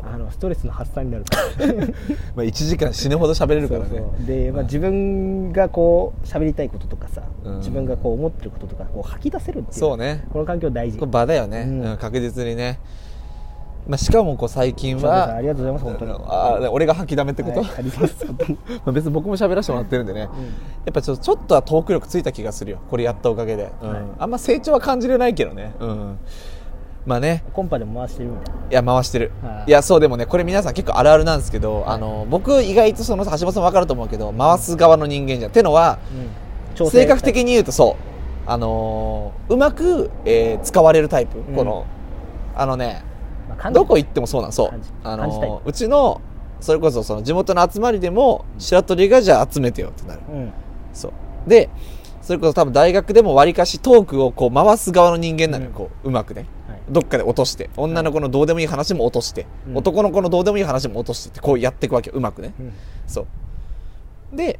あのストレスの発散になるから *laughs* まあ1時間死ぬほど喋れるからね。で、まあ、自分がこう喋りたいこととかさ、うん。自分がこう思ってることとかこう吐き出せるっていうそうね。この環境大事。これ場だよね、うん。うん確実にね、まあ、しかもこう最近はありがとうございます本当に。ああ俺が吐きだめってこと、はいあります *laughs* 別に僕も喋らせてもらってるんでね、やっぱちょっとちょっとはトーク力ついた気がするよ。これやったおかげで、うん。はい。あんま成長は感じれないけどね、うん、まあね。コンパでも回してるみたいな。いや回してる、はい。いやそうでもねこれ皆さん結構あるあるなんですけど、あの僕意外とその橋本さん分かると思うけど回す側の人間じゃんってのはうん。性格的に言うとそう。あのーうまく、えー使われるタイプ、うん。このあのねまあどこ行ってもそうなんそう。あのーうちのそれこそその地元の集まりでも白鳥がじゃあ集めてよってなる。うん。そう。でそれこそ多分大学でもわりかしトークをこう回す側の人間なのよ、うん。こううまくね。はいどっかで落として女の子のどうでもいい話も落として、うん。男の子のどうでもいい話も落としてってこうやっていくわけようまくね、うん。そう。で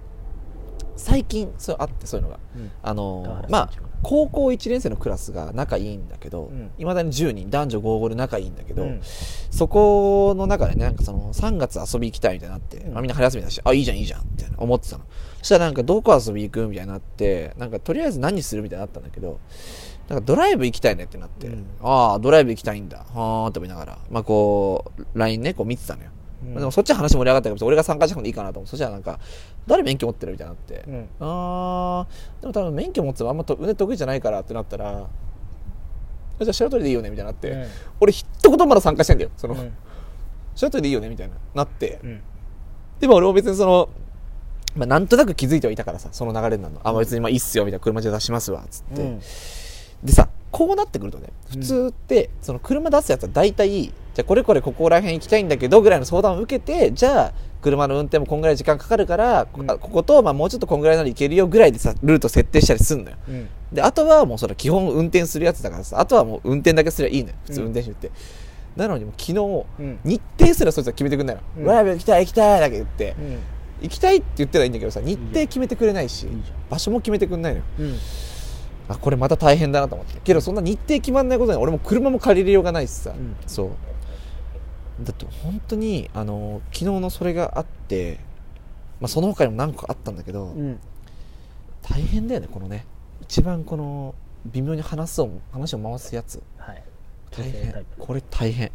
最近そうあってそういうのが。うん。あのまあ高校1年生のクラスが仲いいんだけどうん。いま、未だに10人男女合々で仲いいんだけど、うん。そこの中でねなんかその3月遊び行きたいみたいになって、うん。まあ、みんな春休みだしあいいじゃんいいじゃんって思ってたの。そしたらなんかどこ遊び行くみたいになってなんかとりあえず何するみたいになったんだけどなんかドライブ行きたいねってなって、うん。ああドライブ行きたいんだ。はーって思いながら。まあこう LINE ねこう見てたのよ、うん。まあでもそっちは話盛り上がったから俺が参加した方がいいかなと思ってそしたらなんか誰免許持ってるみたいになって、うん。あー。でも多分免許持っててもあんまと腕得意じゃないからってなったらじゃあ白鳥でいいよねみたいになって、うん。俺一言まだ参加してんだよその、うん。白鳥でいいよねみたいななって、うん。でも俺も別にその、まあ、なんとなく気づいてはいたからさその流れになるの。あ、まあ、別にまあいいっすよみたいな車で出しますわっつって、うんでさこうなってくるとね普通って、その車出すやつは大体じゃあこれこれここら辺行きたいんだけどぐらいの相談を受けてじゃあ車の運転もこんぐらい時間かかるから、こうん。あここと、まあ、もうちょっとこんぐらいなら行けるよぐらいでさルート設定したりすんのよ。うん。であとはもうそれ基本運転するやつだからさあとはもう運転だけすりゃいいのよ。普通うん運転手って、なのにもう昨日、うん。日程すらそいつは決めてくんないの、うん。ドライブ行きたい行きたいだけ言って、うん。行きたいって言ってらいいんだけどさ日程決めてくれないし場所も決めてくんないのよ。うんあこれまた大変だなと思って。けどそんな日程決まんないことに俺も車も借りれようがないしさ、うん。そう。だって本当にあの昨日のそれがあって、まあ、その他にも何個かあったんだけど、うん。大変だよねこのね。一番この微妙に話そう話を回すやつ。はい。大変。これ大変。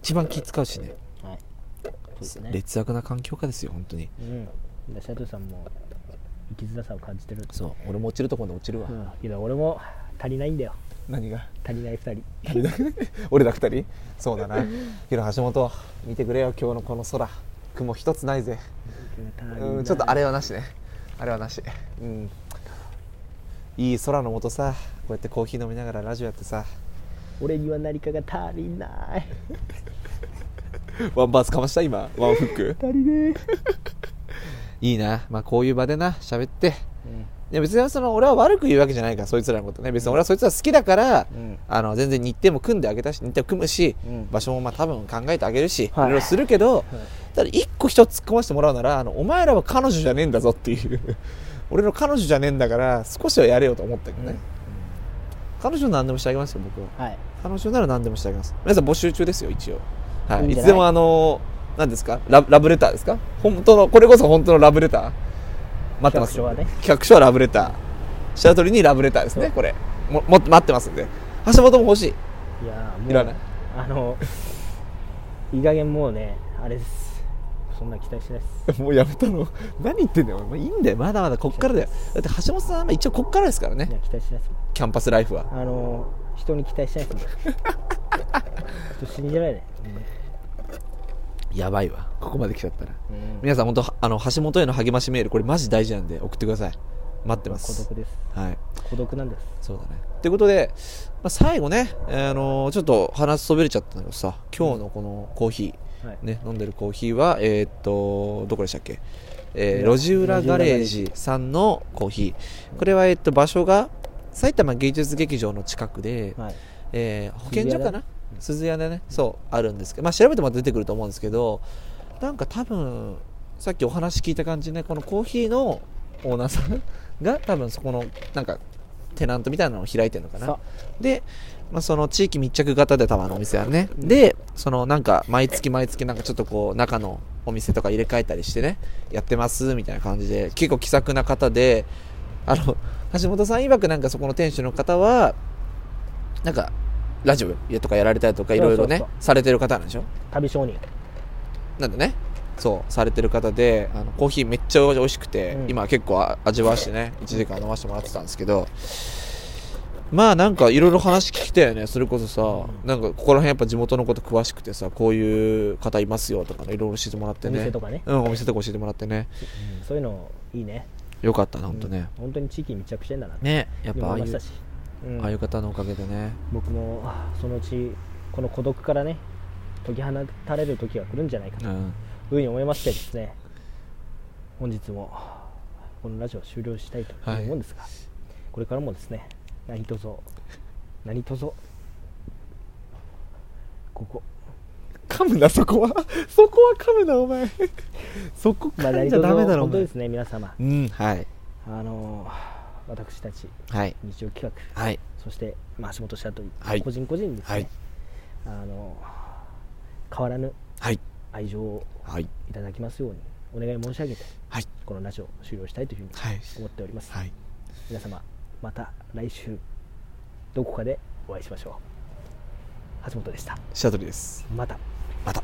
一番気使うしね。はい。ね。劣悪な環境下ですよ本当に。うん。でシャトルさんも生きづらさを感じてるそう俺も落ちるところで落ちるわ、うんけど俺も足りないんだよ。何が？足りない2人。*laughs* 俺ら二人？そうだな。けど橋本見てくれよ今日のこの空。雲一つないぜ。うんちょっとあれはなしね。あれはなし。うん。いい空の下さ。こうやってコーヒー飲みながらラジオやってさ。俺には何かが足りない。*laughs* ワンバースかました？今。ワンフック？足りねいいな。まあこういう場でな喋って。え、いや別にその俺は悪く言うわけじゃないからそいつらのことね。別に俺はそいつら好きだから、うん。あの全然日程も組んであげたし日程も組むし、うん。場所もまあ多分考えてあげるし、はい。い、ろいろするけど、ただ一個一つ突っ込ませてもらうならあのお前らは彼女じゃねえんだぞっていう。*laughs* 俺の彼女じゃねえんだから少しはやれよと思ったけどね、彼女何でもしてあげますよ僕ははい彼女なら何でもしてあげます皆さん。募集中ですよ一応はいいいいつでもあの何ですか？ララブレターですか？本当のこれこそ本当のラブレター？待ってます。企画書はね。企画書はラブレター。白鳥にラブレターですね。これ。もも待ってますんで。橋本も欲しい。いやーもういらない？あのいい加減もうねあれです。そんな期待しないです。*laughs* もうやめたの？何言ってんだよ、まあ、いいんだよ。まだまだこっからだよ。だって橋本さんは一応こっからですからね。いや期待しないです。もんキャンパスライフは。あの人に期待しないです。も *laughs* んちょっと信じられない、やばいわ。ここまで来ちゃったら。うん。皆さん本当あの橋本への励ましメールこれマジ大事なんで送ってください。待ってま孤す独です。はい。孤独なんです。そうだね。ということで、まあ、最後ね、あのちょっと話そびれちゃったんだけどさ。今日のこのコーヒー、はい。ね、飲んでるコーヒーはえーっとどこでしたっけ、えー路地裏ガレージさんのコーヒー。これはえーっと場所が埼玉芸術劇場の近くで、はい。えー保健所かな？鈴屋でねそうあるんですけど、まあ、調べても出てくると思うんですけどなんか多分さっきお話聞いた感じねこのコーヒーのオーナーさんが多分そこのなんかテナントみたいなのを開いてるのかな。さで、まあ、その地域密着型で多分あのお店はね、でそのなんか毎月毎月なんかちょっとこう中のお店とか入れ替えたりしてねやってますみたいな感じで結構気さくな方であの橋本さん曰くなんかそこの店主の方はなんかラジオとかやられたりとかいろいろねされてる方なんでしょ？旅商人。なんでね。そうされてる方であのコーヒーめっちゃ美味しくて、うん。今結構あ味わわしてね1時間飲ませてもらってたんですけど。まあなんかいろいろ話聞きたよねそれこそさ、なんかここら辺やっぱ地元のこと詳しくてさこういう方いますよとかねいろいろ教えてもらってね。お店とかね。うんお店とか教えてもらってね。うん。そういうのいいね。よかったなほんとね、本当に地域に密着してんだなねやっぱああいううん。ああいう方のおかげでね。僕もあそのうちこの孤独からね解き放たれる時が来るんじゃないかといううん。ふうに思いましてですね本日もこのラジオを終了したいと思うんですが、これからもですね何卒何卒ここ。噛むなそこは。*laughs* そこは噛むなお前。そこ噛んじゃダメだろ本当ですね皆様。うんはい。あの私たちはい。日曜企画はい。そして、まあ、橋本社というはい。個人個人にですね、はい。あの変わらぬはい。愛情をはい。いただきますようにお願い申し上げてはい。このラジオを終了したいというふうにはい。思っております、はい。皆様また来週どこかでお会いしましょう。橋本でした。シャトルです。また。また